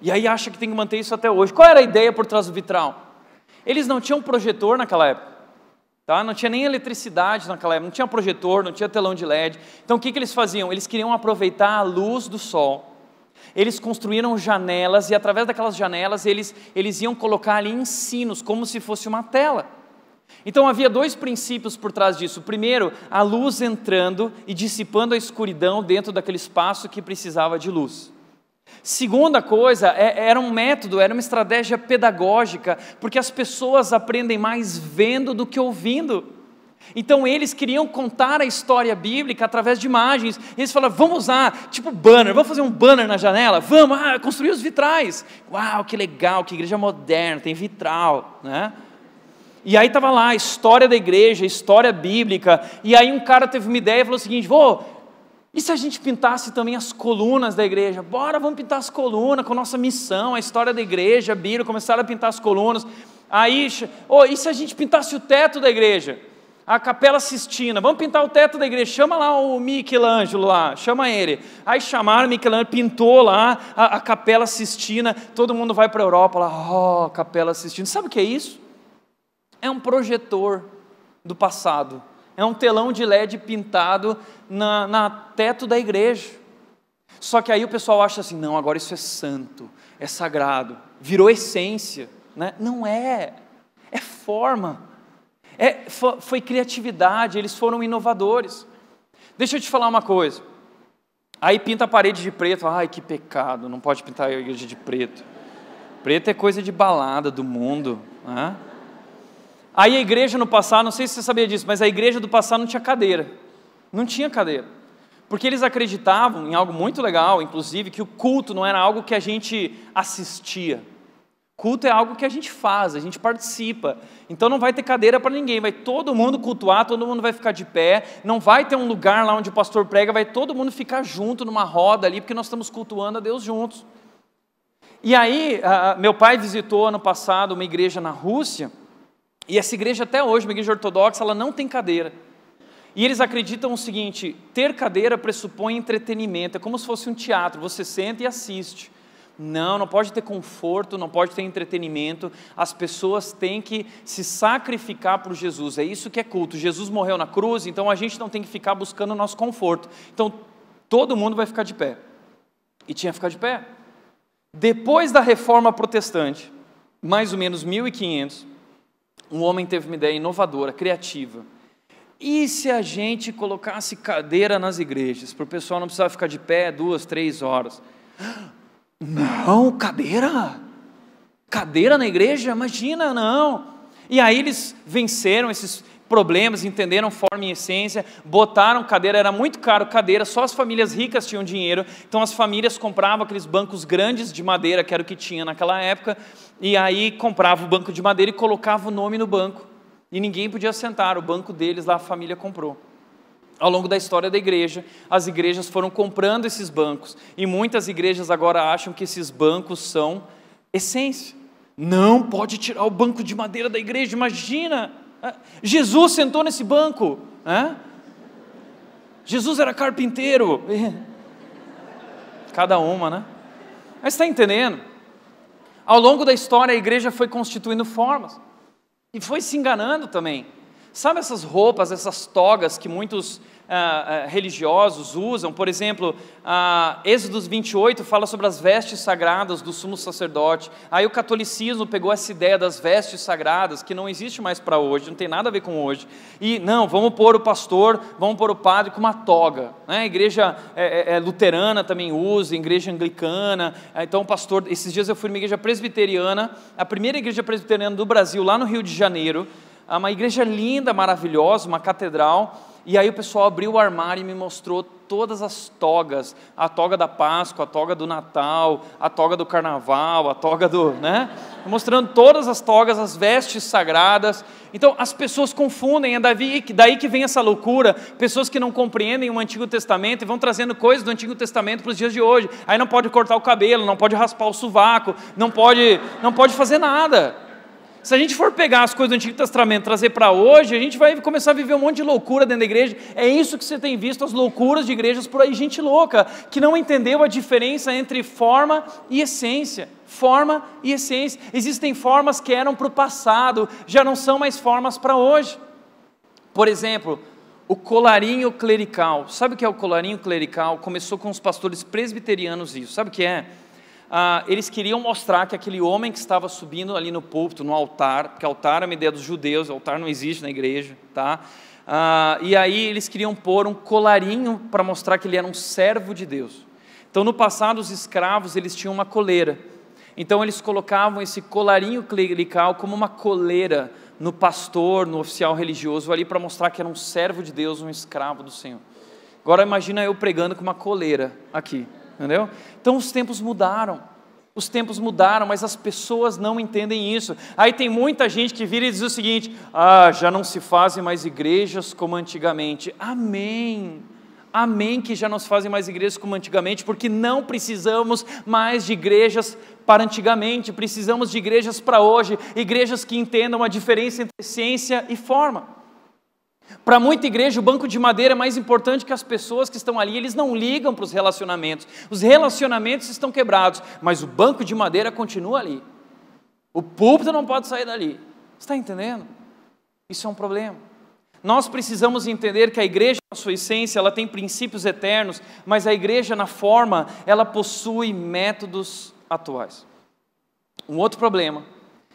E aí acha que tem que manter isso até hoje. Qual era a ideia por trás do vitral? Eles não tinham projetor naquela época. Tá? Não tinha nem eletricidade naquela época, não tinha projetor, não tinha telão de LED. Então o que, que eles faziam? Eles queriam aproveitar a luz do sol. Eles construíram janelas e através daquelas janelas eles, eles iam colocar ali ensinos, como se fosse uma tela. Então havia dois princípios por trás disso. Primeiro, a luz entrando e dissipando a escuridão dentro daquele espaço que precisava de luz. Segunda coisa, é, era um método, era uma estratégia pedagógica, porque as pessoas aprendem mais vendo do que ouvindo. Então eles queriam contar a história bíblica através de imagens. Eles falaram, vamos usar, tipo banner, vamos fazer um banner na janela? Vamos, ah, construir os vitrais. Uau, que legal, que igreja moderna, tem vitral, né? E aí estava lá a história da igreja, a história bíblica. E aí um cara teve uma ideia e falou o seguinte: Vô, e se a gente pintasse também as colunas da igreja? Bora, vamos pintar as colunas com a nossa missão, a história da igreja, Bíblia, começaram a pintar as colunas. Aí, oh, e se a gente pintasse o teto da igreja? A capela Sistina, vamos pintar o teto da igreja, chama lá o Michelangelo lá, chama ele. Aí chamaram o Michelangelo, pintou lá a, a capela Sistina, todo mundo vai para a Europa lá, oh, capela Sistina. Sabe o que é isso? É um projetor do passado, é um telão de LED pintado na, na teto da igreja. Só que aí o pessoal acha assim: não, agora isso é santo, é sagrado, virou essência. Né? Não é, é forma, é, foi criatividade, eles foram inovadores. Deixa eu te falar uma coisa. Aí pinta a parede de preto, ai que pecado, não pode pintar a igreja de preto. Preto é coisa de balada do mundo. Né? Aí a igreja no passado, não sei se você sabia disso, mas a igreja do passado não tinha cadeira. Não tinha cadeira. Porque eles acreditavam em algo muito legal, inclusive, que o culto não era algo que a gente assistia. Culto é algo que a gente faz, a gente participa. Então não vai ter cadeira para ninguém, vai todo mundo cultuar, todo mundo vai ficar de pé, não vai ter um lugar lá onde o pastor prega, vai todo mundo ficar junto numa roda ali, porque nós estamos cultuando a Deus juntos. E aí, meu pai visitou ano passado uma igreja na Rússia, e essa igreja até hoje, uma igreja ortodoxa, ela não tem cadeira. E eles acreditam o seguinte: ter cadeira pressupõe entretenimento, é como se fosse um teatro, você senta e assiste. Não, não pode ter conforto, não pode ter entretenimento. As pessoas têm que se sacrificar por Jesus. É isso que é culto. Jesus morreu na cruz, então a gente não tem que ficar buscando o nosso conforto. Então todo mundo vai ficar de pé. e tinha que ficar de pé. Depois da reforma protestante, mais ou menos 1500, um homem teve uma ideia inovadora, criativa. E se a gente colocasse cadeira nas igrejas, para o pessoal não precisar ficar de pé duas, três horas? Não, cadeira? Cadeira na igreja? Imagina, não. E aí eles venceram esses problemas, entenderam forma e essência, botaram cadeira, era muito caro cadeira, só as famílias ricas tinham dinheiro, então as famílias compravam aqueles bancos grandes de madeira, que era o que tinha naquela época, e aí comprava o banco de madeira e colocava o nome no banco, e ninguém podia sentar, o banco deles lá a família comprou. Ao longo da história da igreja, as igrejas foram comprando esses bancos, e muitas igrejas agora acham que esses bancos são essência. Não pode tirar o banco de madeira da igreja, imagina! Jesus sentou nesse banco. Jesus era carpinteiro. Cada uma, né? Mas está entendendo? Ao longo da história, a igreja foi constituindo formas e foi se enganando também. Sabe essas roupas, essas togas que muitos ah, ah, religiosos usam. Por exemplo, ah, Êxodos 28 fala sobre as vestes sagradas do sumo sacerdote. Aí o catolicismo pegou essa ideia das vestes sagradas, que não existe mais para hoje, não tem nada a ver com hoje. E não, vamos pôr o pastor, vamos pôr o padre com uma toga. Né? A igreja é, é, é luterana também usa, igreja anglicana. Então, o pastor, esses dias eu fui numa igreja presbiteriana, a primeira igreja presbiteriana do Brasil, lá no Rio de Janeiro. Uma igreja linda, maravilhosa, uma catedral. E aí o pessoal abriu o armário e me mostrou todas as togas, a toga da Páscoa, a toga do Natal, a toga do Carnaval, a toga do, né? Mostrando todas as togas, as vestes sagradas. Então as pessoas confundem, é daí, daí que vem essa loucura. Pessoas que não compreendem o Antigo Testamento e vão trazendo coisas do Antigo Testamento para os dias de hoje. Aí não pode cortar o cabelo, não pode raspar o sovaco, não pode, não pode fazer nada. Se a gente for pegar as coisas do Antigo Testamento e trazer para hoje, a gente vai começar a viver um monte de loucura dentro da igreja. É isso que você tem visto, as loucuras de igrejas por aí, gente louca, que não entendeu a diferença entre forma e essência. Forma e essência. Existem formas que eram para o passado, já não são mais formas para hoje. Por exemplo, o colarinho clerical. Sabe o que é o colarinho clerical? Começou com os pastores presbiterianos isso. Sabe o que é? Ah, eles queriam mostrar que aquele homem que estava subindo ali no púlpito, no altar, porque altar é uma ideia dos judeus, altar não existe na igreja, tá? Ah, e aí eles queriam pôr um colarinho para mostrar que ele era um servo de Deus. Então, no passado, os escravos eles tinham uma coleira. Então, eles colocavam esse colarinho clerical como uma coleira no pastor, no oficial religioso ali para mostrar que era um servo de Deus, um escravo do Senhor. Agora imagina eu pregando com uma coleira aqui entendeu? Então os tempos mudaram. Os tempos mudaram, mas as pessoas não entendem isso. Aí tem muita gente que vira e diz o seguinte: ah, já não se fazem mais igrejas como antigamente. Amém. Amém que já não se fazem mais igrejas como antigamente, porque não precisamos mais de igrejas para antigamente, precisamos de igrejas para hoje, igrejas que entendam a diferença entre ciência e forma. Para muita igreja, o banco de madeira é mais importante que as pessoas que estão ali, eles não ligam para os relacionamentos. Os relacionamentos estão quebrados, mas o banco de madeira continua ali. O púlpito não pode sair dali. Está entendendo? Isso é um problema. Nós precisamos entender que a igreja, na sua essência, ela tem princípios eternos, mas a igreja, na forma, ela possui métodos atuais. Um outro problema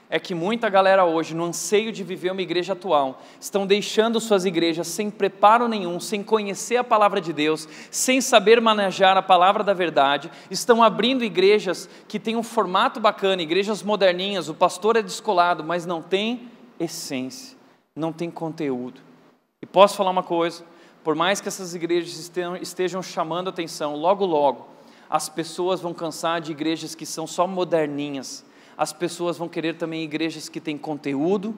é que muita galera hoje, no anseio de viver uma igreja atual, estão deixando suas igrejas sem preparo nenhum, sem conhecer a palavra de Deus, sem saber manejar a palavra da verdade, estão abrindo igrejas que têm um formato bacana, igrejas moderninhas, o pastor é descolado, mas não tem essência, não tem conteúdo. E posso falar uma coisa: por mais que essas igrejas estejam chamando atenção, logo, logo, as pessoas vão cansar de igrejas que são só moderninhas as pessoas vão querer também igrejas que têm conteúdo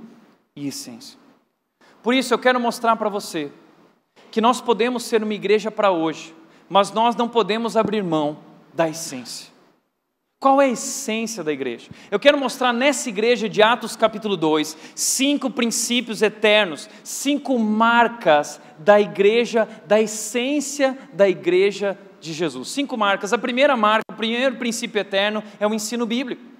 e essência. Por isso eu quero mostrar para você que nós podemos ser uma igreja para hoje, mas nós não podemos abrir mão da essência. Qual é a essência da igreja? Eu quero mostrar nessa igreja de Atos capítulo 2, cinco princípios eternos, cinco marcas da igreja, da essência da igreja de Jesus. Cinco marcas. A primeira marca, o primeiro princípio eterno é o ensino bíblico.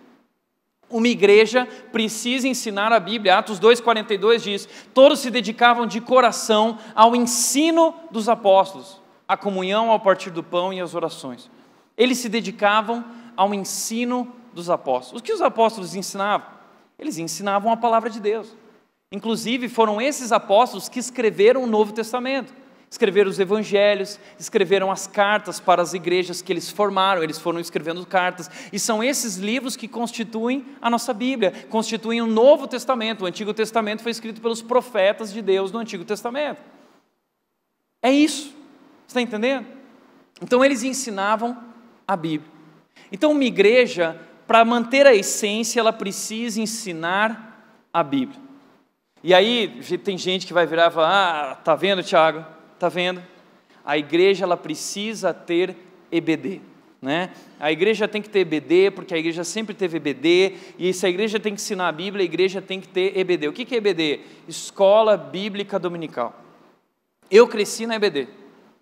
Uma igreja precisa ensinar a Bíblia. Atos 2,42 diz: Todos se dedicavam de coração ao ensino dos apóstolos, à comunhão, ao partir do pão e às orações. Eles se dedicavam ao ensino dos apóstolos. O que os apóstolos ensinavam? Eles ensinavam a palavra de Deus. Inclusive, foram esses apóstolos que escreveram o Novo Testamento. Escreveram os evangelhos, escreveram as cartas para as igrejas que eles formaram, eles foram escrevendo cartas, e são esses livros que constituem a nossa Bíblia, constituem o Novo Testamento. O Antigo Testamento foi escrito pelos profetas de Deus no Antigo Testamento. É isso, está entendendo? Então eles ensinavam a Bíblia. Então, uma igreja, para manter a essência, ela precisa ensinar a Bíblia. E aí, tem gente que vai virar e falar: Ah, tá vendo, Tiago? Tá vendo? A igreja ela precisa ter EBD. Né? A igreja tem que ter EBD, porque a igreja sempre teve EBD, e se a igreja tem que ensinar a Bíblia, a igreja tem que ter EBD. O que é EBD? Escola Bíblica Dominical. Eu cresci na EBD.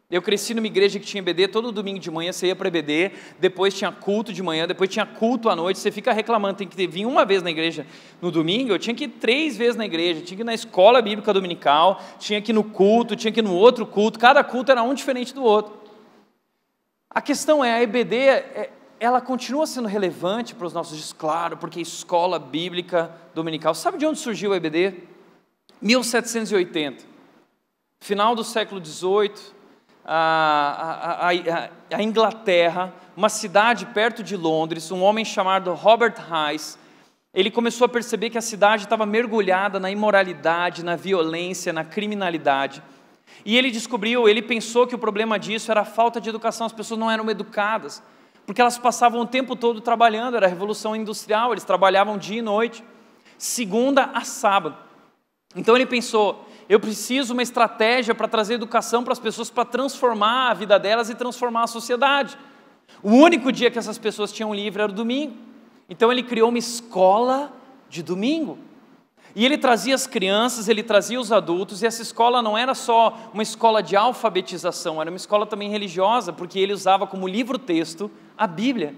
Eu cresci numa igreja que tinha EBD, todo domingo de manhã você ia para EBD, depois tinha culto de manhã, depois tinha culto à noite, você fica reclamando, tem que vir uma vez na igreja no domingo, eu tinha que ir três vezes na igreja, tinha que ir na escola bíblica dominical, tinha que ir no culto, tinha que ir no outro culto, cada culto era um diferente do outro. A questão é, a EBD, é, ela continua sendo relevante para os nossos dias, claro, porque é escola bíblica dominical. Sabe de onde surgiu a EBD? 1780, final do século XVIII, a, a, a, Inglaterra, uma cidade perto de Londres, um homem chamado Robert Hayes, ele começou a perceber que a cidade estava mergulhada na imoralidade, na violência, na criminalidade. E ele descobriu, ele pensou que o problema disso era a falta de educação, as pessoas não eram educadas, porque elas passavam o tempo todo trabalhando, era a revolução industrial, eles trabalhavam dia e noite, segunda a sábado. Então ele pensou, eu preciso uma estratégia para trazer educação para as pessoas, para transformar a vida delas e transformar a sociedade. O único dia que essas pessoas tinham livre era o domingo. Então ele criou uma escola de domingo. E ele trazia as crianças, ele trazia os adultos, e essa escola não era só uma escola de alfabetização, era uma escola também religiosa, porque ele usava como livro-texto a Bíblia.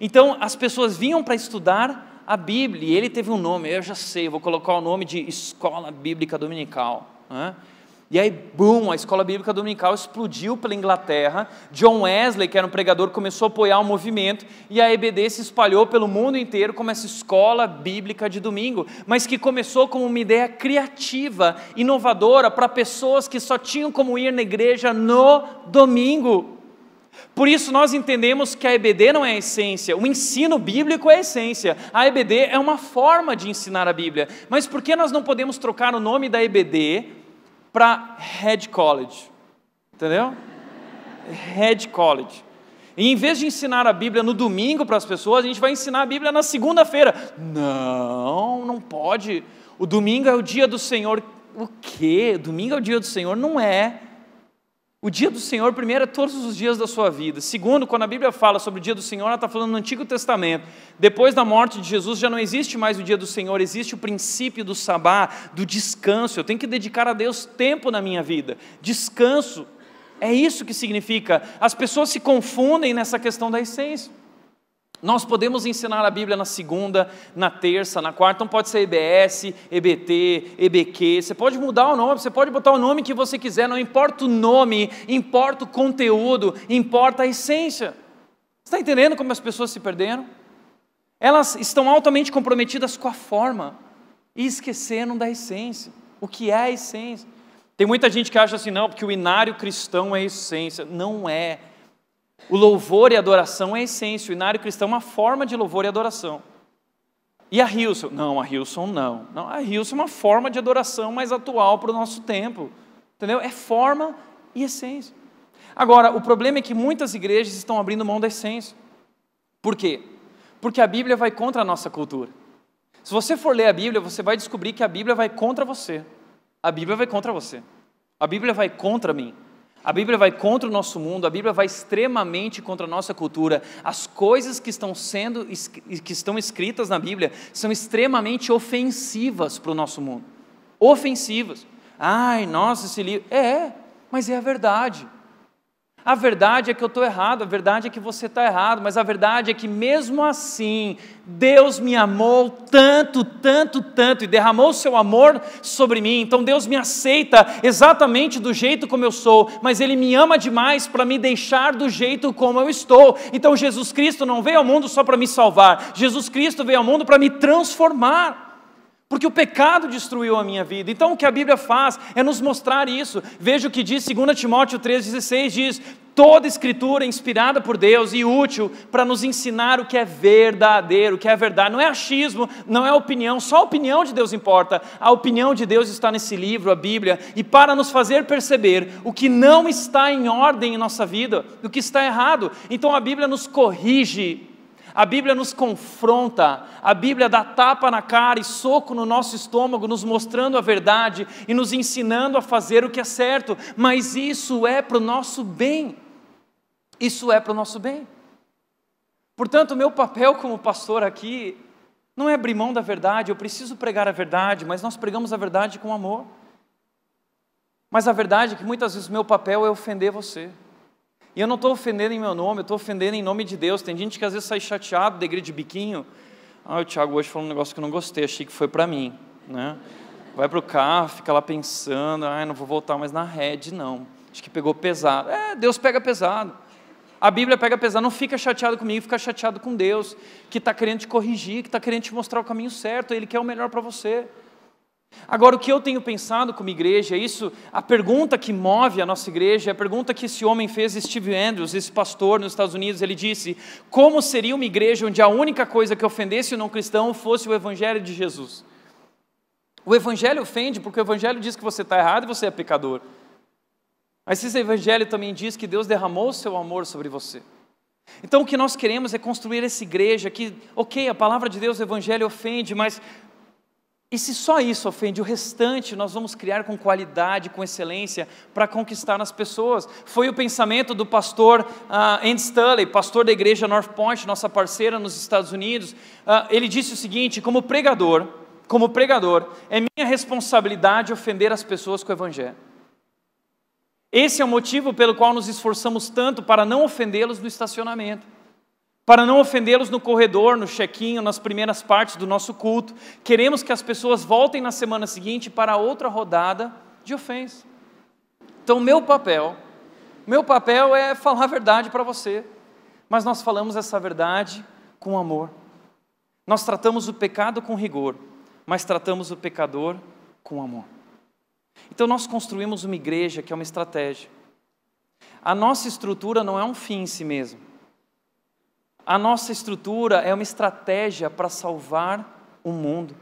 Então as pessoas vinham para estudar a Bíblia, e ele teve um nome, eu já sei, vou colocar o nome de Escola Bíblica Dominical. Né? E aí, boom, a escola bíblica dominical explodiu pela Inglaterra. John Wesley, que era um pregador, começou a apoiar o movimento e a EBD se espalhou pelo mundo inteiro como essa escola bíblica de domingo, mas que começou como uma ideia criativa, inovadora para pessoas que só tinham como ir na igreja no domingo. Por isso nós entendemos que a EBD não é a essência, o ensino bíblico é a essência. A EBD é uma forma de ensinar a Bíblia. Mas por que nós não podemos trocar o nome da EBD para Head College? Entendeu? Head College. E em vez de ensinar a Bíblia no domingo para as pessoas, a gente vai ensinar a Bíblia na segunda-feira. Não, não pode. O domingo é o dia do Senhor. O quê? Domingo é o dia do Senhor? Não é. O dia do Senhor, primeiro, é todos os dias da sua vida. Segundo, quando a Bíblia fala sobre o dia do Senhor, ela está falando no Antigo Testamento. Depois da morte de Jesus, já não existe mais o dia do Senhor, existe o princípio do sabá, do descanso. Eu tenho que dedicar a Deus tempo na minha vida. Descanso. É isso que significa. As pessoas se confundem nessa questão da essência. Nós podemos ensinar a Bíblia na segunda, na terça, na quarta, não pode ser EBS, EBT, EBQ, você pode mudar o nome, você pode botar o nome que você quiser, não importa o nome, importa o conteúdo, importa a essência. Você está entendendo como as pessoas se perderam? Elas estão altamente comprometidas com a forma e esqueceram da essência. O que é a essência? Tem muita gente que acha assim, não, porque o inário cristão é essência. Não é. O louvor e adoração é essência, o inário cristão é uma forma de louvor e adoração. E a Hilson? Não, a Hilson não. não a Hilson é uma forma de adoração mais atual para o nosso tempo. Entendeu? É forma e essência. Agora, o problema é que muitas igrejas estão abrindo mão da essência. Por quê? Porque a Bíblia vai contra a nossa cultura. Se você for ler a Bíblia, você vai descobrir que a Bíblia vai contra você. A Bíblia vai contra você. A Bíblia vai contra mim. A Bíblia vai contra o nosso mundo, a Bíblia vai extremamente contra a nossa cultura. As coisas que estão sendo que estão escritas na Bíblia são extremamente ofensivas para o nosso mundo. Ofensivas. Ai, nossa, esse livro. É, mas é a verdade. A verdade é que eu estou errado, a verdade é que você está errado, mas a verdade é que mesmo assim, Deus me amou tanto, tanto, tanto e derramou seu amor sobre mim. Então Deus me aceita exatamente do jeito como eu sou, mas Ele me ama demais para me deixar do jeito como eu estou. Então Jesus Cristo não veio ao mundo só para me salvar, Jesus Cristo veio ao mundo para me transformar. Porque o pecado destruiu a minha vida. Então o que a Bíblia faz é nos mostrar isso. Veja o que diz 2 Timóteo 3,16: diz: toda escritura é inspirada por Deus e útil para nos ensinar o que é verdadeiro, o que é verdade. Não é achismo, não é opinião, só a opinião de Deus importa. A opinião de Deus está nesse livro, a Bíblia, e para nos fazer perceber o que não está em ordem em nossa vida, o que está errado. Então a Bíblia nos corrige a Bíblia nos confronta, a Bíblia dá tapa na cara e soco no nosso estômago, nos mostrando a verdade e nos ensinando a fazer o que é certo, mas isso é para o nosso bem. Isso é para o nosso bem. Portanto, o meu papel como pastor aqui não é abrir mão da verdade, eu preciso pregar a verdade, mas nós pregamos a verdade com amor. Mas a verdade é que muitas vezes o meu papel é ofender você. E eu não estou ofendendo em meu nome, eu estou ofendendo em nome de Deus. Tem gente que às vezes sai chateado igreja de biquinho. Ah, o Thiago hoje falou um negócio que eu não gostei, achei que foi para mim. Né? Vai para o carro, fica lá pensando, ah, não vou voltar mais na rede, não. Acho que pegou pesado. É, Deus pega pesado. A Bíblia pega pesado, não fica chateado comigo, fica chateado com Deus, que está querendo te corrigir, que está querendo te mostrar o caminho certo, Ele quer o melhor para você. Agora, o que eu tenho pensado como igreja, é isso, a pergunta que move a nossa igreja, é a pergunta que esse homem fez, Steve Andrews, esse pastor nos Estados Unidos, ele disse: como seria uma igreja onde a única coisa que ofendesse o não cristão fosse o evangelho de Jesus? O evangelho ofende porque o evangelho diz que você está errado e você é pecador. Mas esse evangelho também diz que Deus derramou o seu amor sobre você. Então o que nós queremos é construir essa igreja que, ok, a palavra de Deus, o evangelho ofende, mas e se só isso ofende, o restante nós vamos criar com qualidade, com excelência, para conquistar as pessoas. Foi o pensamento do pastor uh, Andy Stanley, pastor da igreja North Point, nossa parceira nos Estados Unidos. Uh, ele disse o seguinte: como pregador, como pregador, é minha responsabilidade ofender as pessoas com o evangelho. Esse é o motivo pelo qual nos esforçamos tanto para não ofendê-los no estacionamento para não ofendê-los no corredor, no chequinho, nas primeiras partes do nosso culto. Queremos que as pessoas voltem na semana seguinte para outra rodada de ofensa. Então, meu papel, meu papel é falar a verdade para você, mas nós falamos essa verdade com amor. Nós tratamos o pecado com rigor, mas tratamos o pecador com amor. Então, nós construímos uma igreja que é uma estratégia. A nossa estrutura não é um fim em si mesmo. A nossa estrutura é uma estratégia para salvar o mundo.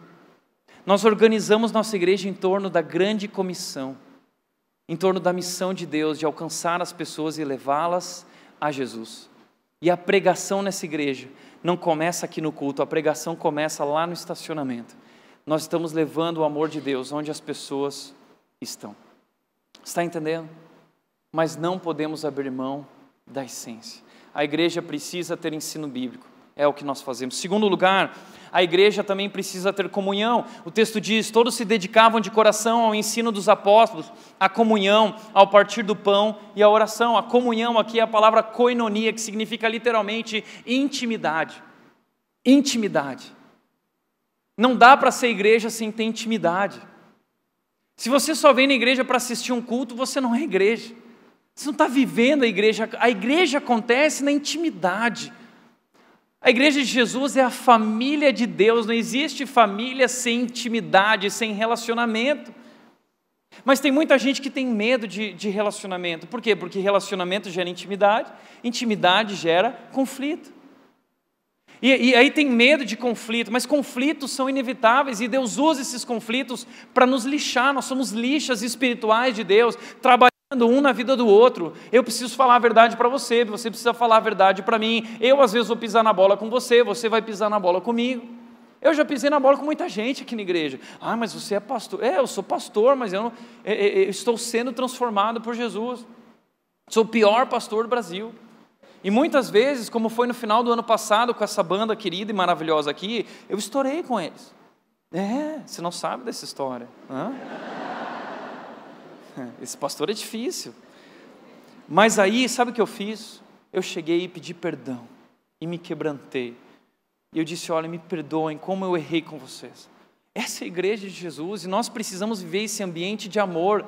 Nós organizamos nossa igreja em torno da grande comissão, em torno da missão de Deus de alcançar as pessoas e levá-las a Jesus. E a pregação nessa igreja não começa aqui no culto, a pregação começa lá no estacionamento. Nós estamos levando o amor de Deus onde as pessoas estão. Está entendendo? Mas não podemos abrir mão da essência a igreja precisa ter ensino bíblico. É o que nós fazemos. Segundo lugar, a igreja também precisa ter comunhão. O texto diz: todos se dedicavam de coração ao ensino dos apóstolos, à comunhão, ao partir do pão e à oração. A comunhão aqui é a palavra koinonia, que significa literalmente intimidade. Intimidade. Não dá para ser igreja sem ter intimidade. Se você só vem na igreja para assistir um culto, você não é igreja. Você não está vivendo a igreja. A igreja acontece na intimidade. A igreja de Jesus é a família de Deus. Não existe família sem intimidade, sem relacionamento. Mas tem muita gente que tem medo de, de relacionamento. Por quê? Porque relacionamento gera intimidade, intimidade gera conflito. E, e, aí tem medo de conflito, mas conflitos são inevitáveis e Deus usa esses conflitos para nos lixar. Nós somos lixas espirituais de Deus, trabalhando um na vida do outro. Eu preciso falar a verdade para você, você precisa falar a verdade para mim. Eu, às vezes, vou pisar na bola com você, você vai pisar na bola comigo. Eu já pisei na bola com muita gente aqui na igreja. Ah, mas você é pastor. É, eu sou pastor, mas eu, não, eu, é, é, eu estou sendo transformado por Jesus. Sou o pior pastor do Brasil. E muitas vezes, como foi no final do ano passado, com essa banda querida e maravilhosa aqui, eu estourei com eles. É, você não sabe dessa história. Hã? Esse pastor é difícil. Mas aí, sabe o que eu fiz? Eu cheguei e pedi perdão e me quebrantei. E eu disse: Olha, me perdoem como eu errei com vocês. Essa é a igreja de Jesus e nós precisamos viver esse ambiente de amor.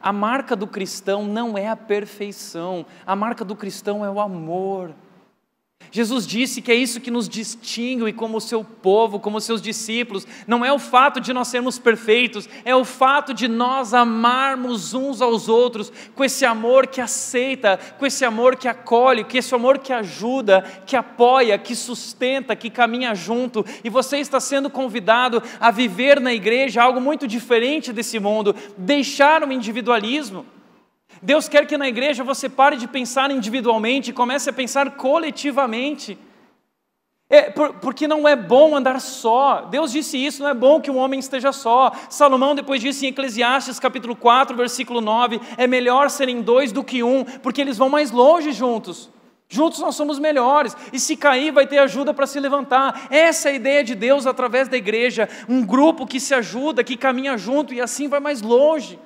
A marca do cristão não é a perfeição, a marca do cristão é o amor. Jesus disse que é isso que nos distingue como seu povo, como seus discípulos. Não é o fato de nós sermos perfeitos, é o fato de nós amarmos uns aos outros com esse amor que aceita, com esse amor que acolhe, com esse amor que ajuda, que apoia, que sustenta, que caminha junto. E você está sendo convidado a viver na igreja algo muito diferente desse mundo, deixar o individualismo. Deus quer que na igreja você pare de pensar individualmente e comece a pensar coletivamente. É, porque não é bom andar só. Deus disse isso, não é bom que um homem esteja só. Salomão depois disse em Eclesiastes capítulo 4, versículo 9, é melhor serem dois do que um, porque eles vão mais longe juntos. Juntos nós somos melhores, e se cair vai ter ajuda para se levantar. Essa é a ideia de Deus através da igreja, um grupo que se ajuda, que caminha junto e assim vai mais longe.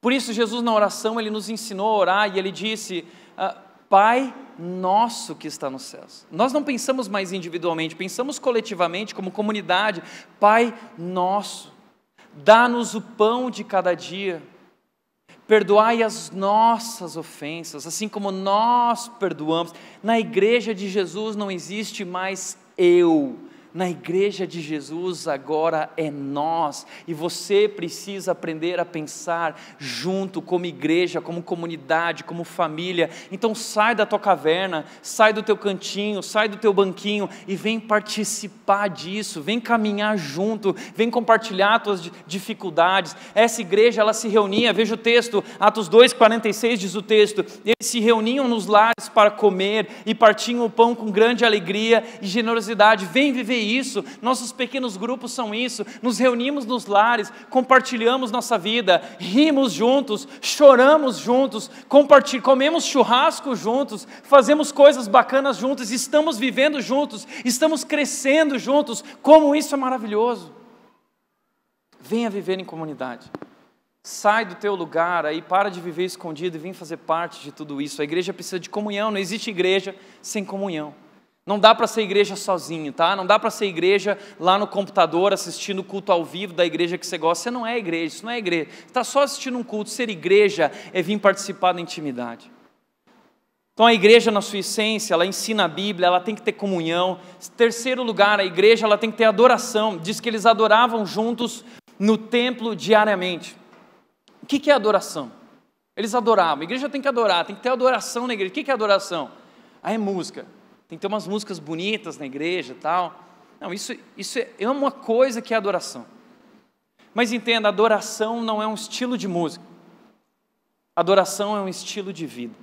Por isso, Jesus, na oração, ele nos ensinou a orar e ele disse: ah, Pai nosso que está nos céus. Nós não pensamos mais individualmente, pensamos coletivamente, como comunidade. Pai nosso, dá-nos o pão de cada dia. Perdoai as nossas ofensas, assim como nós perdoamos. Na igreja de Jesus não existe mais eu, na igreja de Jesus agora é nós, e você precisa aprender a pensar junto, como igreja, como comunidade, como família. Então sai da tua caverna, sai do teu cantinho, sai do teu banquinho e vem participar disso, vem caminhar junto, vem compartilhar tuas dificuldades. Essa igreja ela se reunia, veja o texto, Atos 2:46 diz o texto, eles se reuniam nos lares para comer e partiam o pão com grande alegria e generosidade. Vem viver isso, nossos pequenos grupos são isso, nos reunimos nos lares, compartilhamos nossa vida, rimos juntos, choramos juntos, comemos churrasco juntos, fazemos coisas bacanas juntos, estamos vivendo juntos, estamos crescendo juntos, como isso é maravilhoso. Venha viver em comunidade. Sai do teu lugar aí, para de viver escondido e vem fazer parte de tudo isso. A igreja precisa de comunhão, não existe igreja sem comunhão. Não dá para ser igreja sozinho, tá? Não dá para ser igreja lá no computador assistindo o culto ao vivo da igreja que você gosta. Você não é igreja, isso não é igreja. Você está só assistindo um culto. Ser igreja é vir participar da intimidade. Então a igreja, na sua essência, ela ensina a Bíblia, ela tem que ter comunhão. Terceiro lugar, a igreja ela tem que ter adoração. Diz que eles adoravam juntos no templo diariamente. O que é adoração? Eles adoravam. A igreja tem que adorar, tem que ter adoração na igreja. O que é adoração? Ah, é música tem que ter umas músicas bonitas na igreja e tal. Não, isso, isso é, é uma coisa que é adoração. Mas entenda, adoração não é um estilo de música. Adoração é um estilo de vida.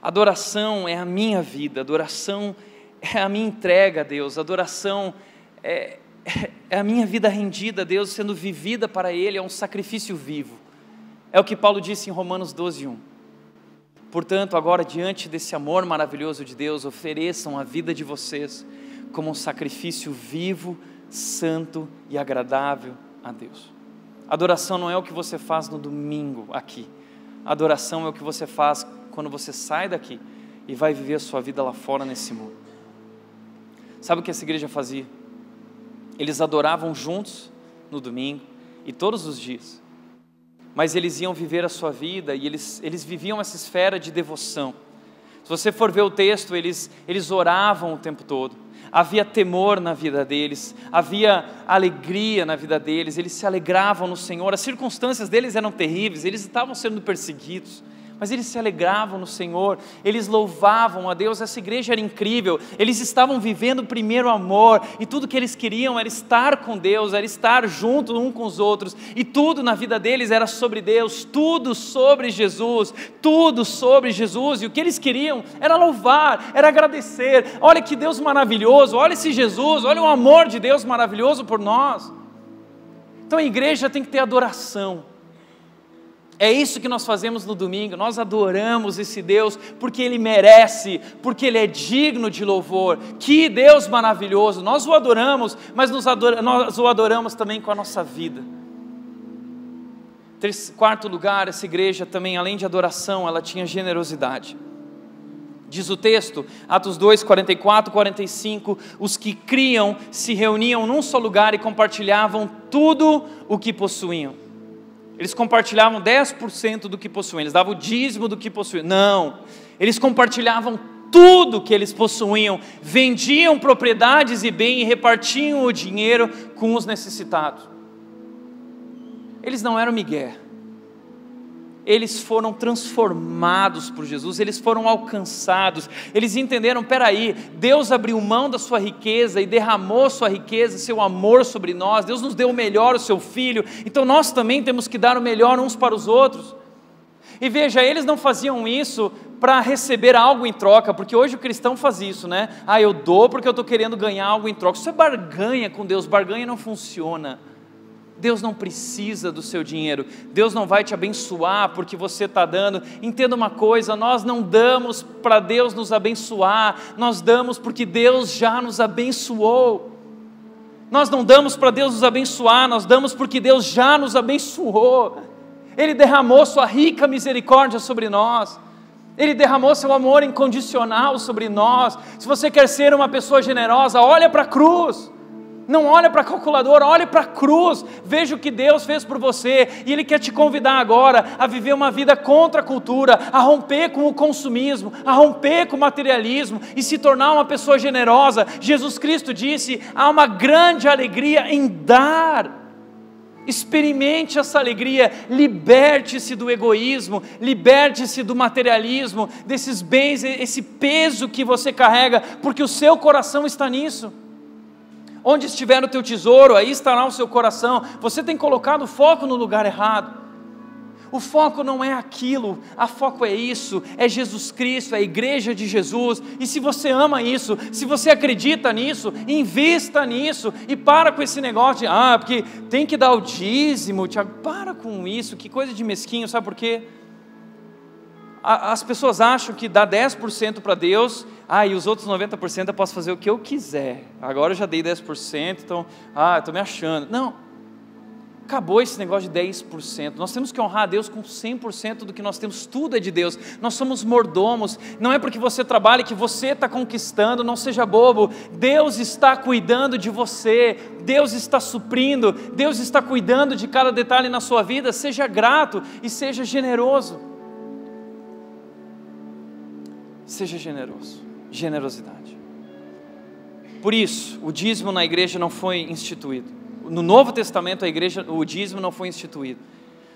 Adoração é a minha vida, adoração é a minha entrega a Deus, adoração é, é a minha vida rendida a Deus, sendo vivida para Ele, é um sacrifício vivo. É o que Paulo disse em Romanos 12, 1. Portanto, agora, diante desse amor maravilhoso de Deus, ofereçam a vida de vocês como um sacrifício vivo, santo e agradável a Deus. Adoração não é o que você faz no domingo aqui. Adoração é o que você faz quando você sai daqui e vai viver a sua vida lá fora nesse mundo. Sabe o que essa igreja fazia? Eles adoravam juntos no domingo e todos os dias mas eles iam viver a sua vida e eles, eles viviam essa esfera de devoção. Se você for ver o texto, eles, eles oravam o tempo todo, havia temor na vida deles, havia alegria na vida deles, eles se alegravam no Senhor, as circunstâncias deles eram terríveis, eles estavam sendo perseguidos, mas eles se alegravam no Senhor, eles louvavam a Deus, essa igreja era incrível, eles estavam vivendo o primeiro amor, e tudo que eles queriam era estar com Deus, era estar junto um com os outros, e tudo na vida deles era sobre Deus, tudo sobre Jesus, tudo sobre Jesus, e o que eles queriam era louvar, era agradecer, olha que Deus maravilhoso, olha esse Jesus, olha o amor de Deus maravilhoso por nós. Então a igreja tem que ter adoração, é isso que nós fazemos no domingo, nós adoramos esse Deus porque Ele merece, porque Ele é digno de louvor. Que Deus maravilhoso! Nós o adoramos, mas nós o adoramos também com a nossa vida. Quarto lugar, essa igreja também, além de adoração, ela tinha generosidade. Diz o texto, Atos 2, 44, 45, os que criam se reuniam num só lugar e compartilhavam tudo o que possuíam. Eles compartilhavam 10% do que possuíam, eles davam o dízimo do que possuíam. Não, eles compartilhavam tudo que eles possuíam, vendiam propriedades e bem e repartiam o dinheiro com os necessitados. Eles não eram Miguel. Eles foram transformados por Jesus, eles foram alcançados, eles entenderam: peraí, Deus abriu mão da sua riqueza e derramou sua riqueza, seu amor sobre nós, Deus nos deu o melhor, o seu filho, então nós também temos que dar o melhor uns para os outros. E veja, eles não faziam isso para receber algo em troca, porque hoje o cristão faz isso, né? Ah, eu dou porque eu estou querendo ganhar algo em troca. Isso é barganha com Deus, barganha não funciona. Deus não precisa do seu dinheiro, Deus não vai te abençoar porque você está dando. Entenda uma coisa: nós não damos para Deus nos abençoar, nós damos porque Deus já nos abençoou. Nós não damos para Deus nos abençoar, nós damos porque Deus já nos abençoou. Ele derramou Sua rica misericórdia sobre nós. Ele derramou seu amor incondicional sobre nós. Se você quer ser uma pessoa generosa, olha para a cruz. Não olha para a calculadora, olhe para a cruz, veja o que Deus fez por você, e Ele quer te convidar agora a viver uma vida contra a cultura, a romper com o consumismo, a romper com o materialismo e se tornar uma pessoa generosa. Jesus Cristo disse: há uma grande alegria em dar. Experimente essa alegria, liberte-se do egoísmo, liberte-se do materialismo, desses bens, esse peso que você carrega, porque o seu coração está nisso. Onde estiver o teu tesouro, aí estará o seu coração. Você tem colocado o foco no lugar errado. O foco não é aquilo, a foco é isso, é Jesus Cristo, é a igreja de Jesus. E se você ama isso, se você acredita nisso, invista nisso e para com esse negócio de, ah, porque tem que dar o dízimo, Tiago. Para com isso, que coisa de mesquinho, sabe por quê? As pessoas acham que dá 10% para Deus ah, e os outros 90% eu posso fazer o que eu quiser. Agora eu já dei 10%, então, ah, estou me achando. Não. Acabou esse negócio de 10%. Nós temos que honrar a Deus com 100% do que nós temos, tudo é de Deus. Nós somos mordomos. Não é porque você trabalha que você está conquistando, não seja bobo. Deus está cuidando de você, Deus está suprindo, Deus está cuidando de cada detalhe na sua vida. Seja grato e seja generoso. Seja generoso generosidade. Por isso, o dízimo na igreja não foi instituído. No Novo Testamento, a igreja, o dízimo não foi instituído.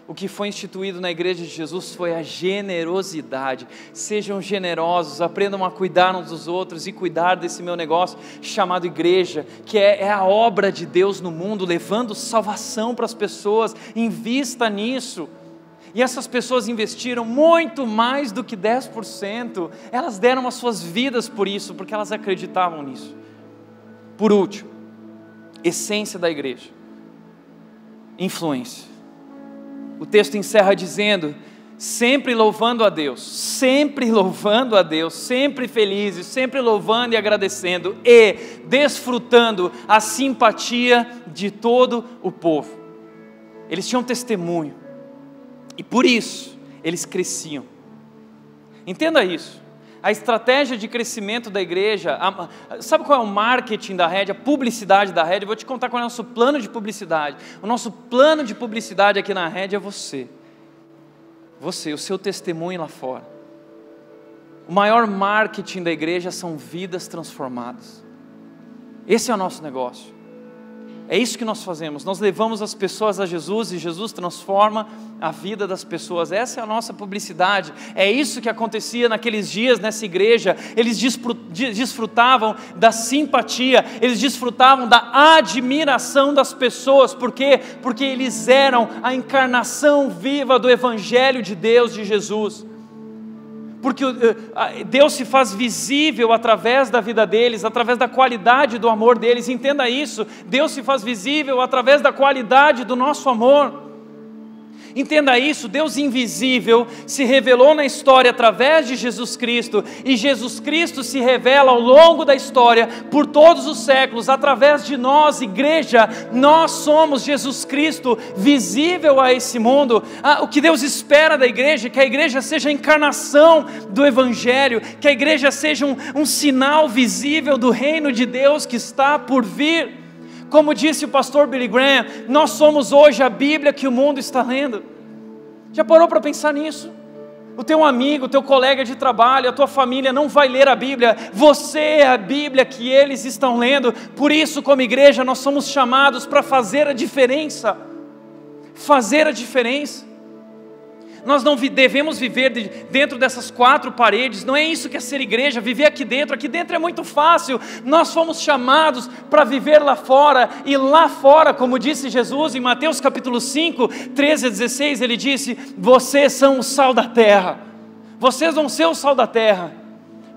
O que foi instituído na igreja de Jesus foi a generosidade. Sejam generosos, aprendam a cuidar uns dos outros e cuidar desse meu negócio chamado igreja, que é, é a obra de Deus no mundo, levando salvação para as pessoas. Invista nisso. E essas pessoas investiram muito mais do que 10%. Elas deram as suas vidas por isso, porque elas acreditavam nisso. Por último, essência da igreja: influência. O texto encerra dizendo: sempre louvando a Deus, sempre louvando a Deus, sempre felizes, sempre louvando e agradecendo e desfrutando a simpatia de todo o povo. Eles tinham testemunho e por isso eles cresciam. Entenda isso. A estratégia de crescimento da igreja, a, sabe qual é o marketing da rede, a publicidade da rede? Vou te contar qual é o nosso plano de publicidade. O nosso plano de publicidade aqui na rede é você. Você, o seu testemunho lá fora. O maior marketing da igreja são vidas transformadas. Esse é o nosso negócio. É isso que nós fazemos. Nós levamos as pessoas a Jesus e Jesus transforma a vida das pessoas. Essa é a nossa publicidade. É isso que acontecia naqueles dias nessa igreja. Eles desfrutavam da simpatia, eles desfrutavam da admiração das pessoas. Por quê? Porque eles eram a encarnação viva do Evangelho de Deus, de Jesus porque eh, Deus se faz visível através da vida deles, através da qualidade do amor deles, entenda isso. Deus se faz visível através da qualidade do nosso amor. Entenda isso: Deus invisível se revelou na história através de Jesus Cristo, e Jesus Cristo se revela ao longo da história, por todos os séculos, através de nós, igreja. Nós somos Jesus Cristo visível a esse mundo. Ah, o que Deus espera da igreja é que a igreja seja a encarnação do Evangelho, que a igreja seja um, um sinal visível do reino de Deus que está por vir. Como disse o pastor Billy Graham, nós somos hoje a Bíblia que o mundo está lendo. Já parou para pensar nisso? O teu amigo, o teu colega de trabalho, a tua família não vai ler a Bíblia, você é a Bíblia que eles estão lendo. Por isso, como igreja, nós somos chamados para fazer a diferença. Fazer a diferença. Nós não devemos viver dentro dessas quatro paredes, não é isso que é ser igreja, viver aqui dentro. Aqui dentro é muito fácil, nós fomos chamados para viver lá fora, e lá fora, como disse Jesus em Mateus capítulo 5, 13 a 16, ele disse: Vocês são o sal da terra, vocês vão ser o sal da terra.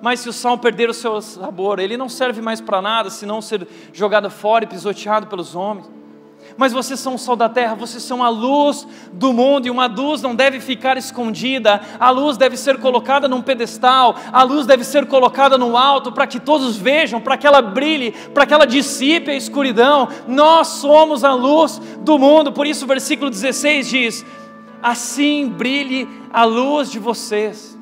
Mas se o sal perder o seu sabor, ele não serve mais para nada, senão ser jogado fora e pisoteado pelos homens mas vocês são o sol da terra, vocês são a luz do mundo, e uma luz não deve ficar escondida, a luz deve ser colocada num pedestal, a luz deve ser colocada no alto, para que todos vejam, para que ela brilhe, para que ela dissipe a escuridão. Nós somos a luz do mundo, por isso o versículo 16 diz: Assim brilhe a luz de vocês,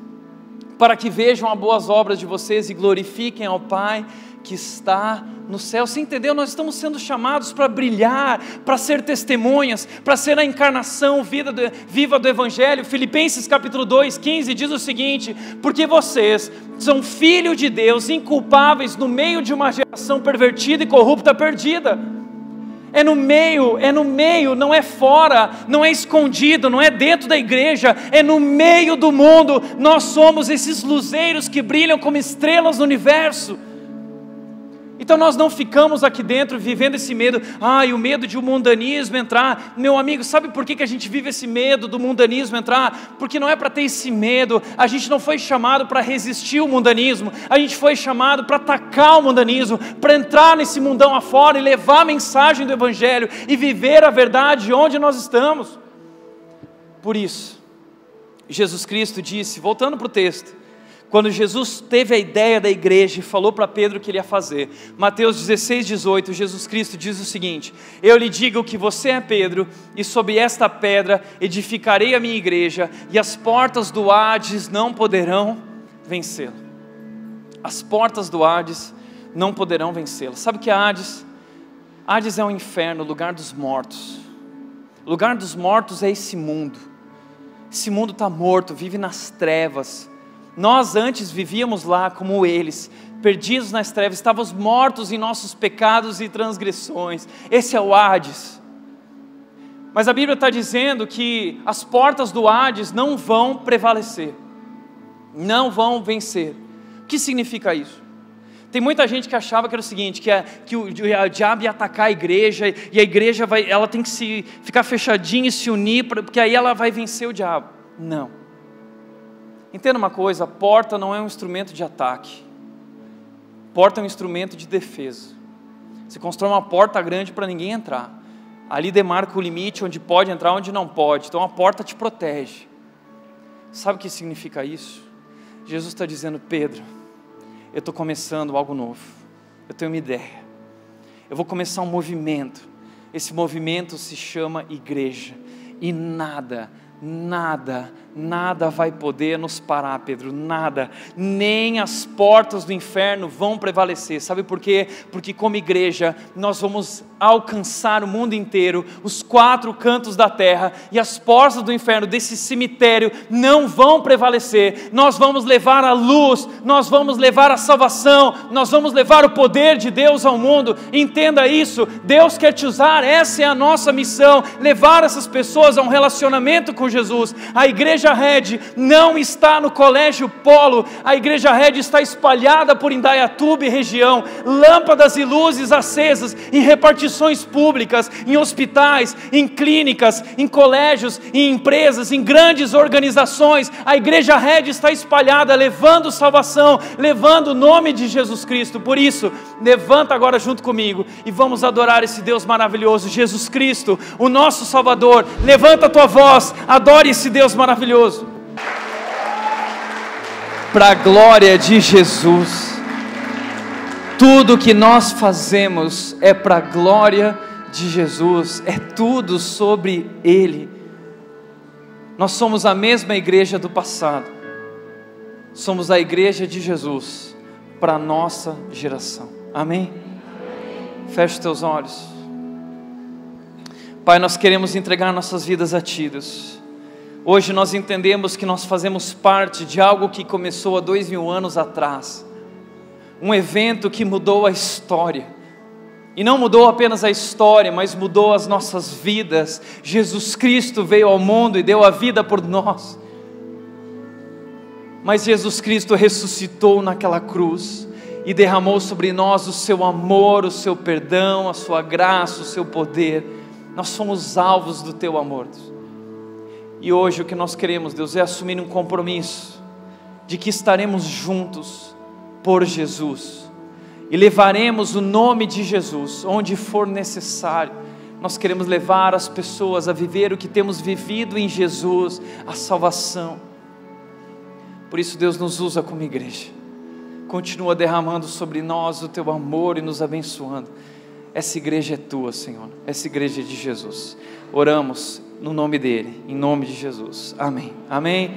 para que vejam as boas obras de vocês e glorifiquem ao Pai que está no céu. Você entendeu? Nós estamos sendo chamados para brilhar, para ser testemunhas, para ser a encarnação do, viva do Evangelho. Filipenses capítulo 2, 15 diz o seguinte: Porque vocês são filhos de Deus, inculpáveis no meio de uma geração pervertida e corrupta perdida. É no meio, é no meio, não é fora, não é escondido, não é dentro da igreja, é no meio do mundo. Nós somos esses luzeiros que brilham como estrelas no universo. Então nós não ficamos aqui dentro vivendo esse medo, ai, o medo de o mundanismo entrar. Meu amigo, sabe por que, que a gente vive esse medo do mundanismo entrar? Porque não é para ter esse medo, a gente não foi chamado para resistir o mundanismo, a gente foi chamado para atacar o mundanismo, para entrar nesse mundão afora e levar a mensagem do Evangelho e viver a verdade onde nós estamos. Por isso, Jesus Cristo disse, voltando para o texto, quando Jesus teve a ideia da igreja e falou para Pedro o que ele ia fazer. Mateus 16, 18, Jesus Cristo diz o seguinte: Eu lhe digo que você é Pedro, e sob esta pedra edificarei a minha igreja, e as portas do Hades não poderão vencê-la. As portas do Hades não poderão vencê-la. Sabe o que é Hades? Hades é o um inferno, o lugar dos mortos. O lugar dos mortos é esse mundo. Esse mundo está morto, vive nas trevas nós antes vivíamos lá como eles, perdidos nas trevas, estávamos mortos em nossos pecados e transgressões. Esse é o Hades. Mas a Bíblia está dizendo que as portas do Hades não vão prevalecer, não vão vencer. O que significa isso? Tem muita gente que achava que era o seguinte, que, é, que o, o diabo ia atacar a igreja e a igreja vai, ela tem que se ficar fechadinha e se unir, porque aí ela vai vencer o diabo. Não. Entenda uma coisa: porta não é um instrumento de ataque, porta é um instrumento de defesa. Você constrói uma porta grande para ninguém entrar. Ali demarca o limite onde pode entrar, onde não pode. Então a porta te protege. Sabe o que significa isso? Jesus está dizendo, Pedro, eu estou começando algo novo. Eu tenho uma ideia. Eu vou começar um movimento. Esse movimento se chama igreja. E nada, nada nada vai poder nos parar, Pedro, nada, nem as portas do inferno vão prevalecer. Sabe por quê? Porque, como igreja, nós vamos alcançar o mundo inteiro, os quatro cantos da terra, e as portas do inferno, desse cemitério, não vão prevalecer. Nós vamos levar a luz, nós vamos levar a salvação, nós vamos levar o poder de Deus ao mundo. Entenda isso, Deus quer te usar, essa é a nossa missão, levar essas pessoas a um relacionamento com Jesus. A igreja igreja Red não está no Colégio Polo, a igreja Red está espalhada por Indaiatuba e região, lâmpadas e luzes acesas em repartições públicas, em hospitais, em clínicas, em colégios, em empresas, em grandes organizações. A igreja Red está espalhada, levando salvação, levando o nome de Jesus Cristo. Por isso, levanta agora junto comigo e vamos adorar esse Deus maravilhoso, Jesus Cristo, o nosso Salvador. Levanta a tua voz, adore esse Deus maravilhoso. Para a glória de Jesus. Tudo que nós fazemos é para a glória de Jesus, é tudo sobre Ele. Nós somos a mesma igreja do passado, somos a igreja de Jesus para a nossa geração. Amém? Amém. Feche os teus olhos. Pai, nós queremos entregar nossas vidas a Ti, Deus. Hoje nós entendemos que nós fazemos parte de algo que começou há dois mil anos atrás um evento que mudou a história. E não mudou apenas a história, mas mudou as nossas vidas. Jesus Cristo veio ao mundo e deu a vida por nós. Mas Jesus Cristo ressuscitou naquela cruz e derramou sobre nós o seu amor, o seu perdão, a sua graça, o seu poder. Nós somos alvos do teu amor. E hoje o que nós queremos, Deus, é assumir um compromisso de que estaremos juntos por Jesus e levaremos o nome de Jesus onde for necessário. Nós queremos levar as pessoas a viver o que temos vivido em Jesus, a salvação. Por isso, Deus nos usa como igreja. Continua derramando sobre nós o teu amor e nos abençoando. Essa igreja é tua, Senhor. Essa igreja é de Jesus. Oramos no nome dele, em nome de Jesus. Amém. Amém.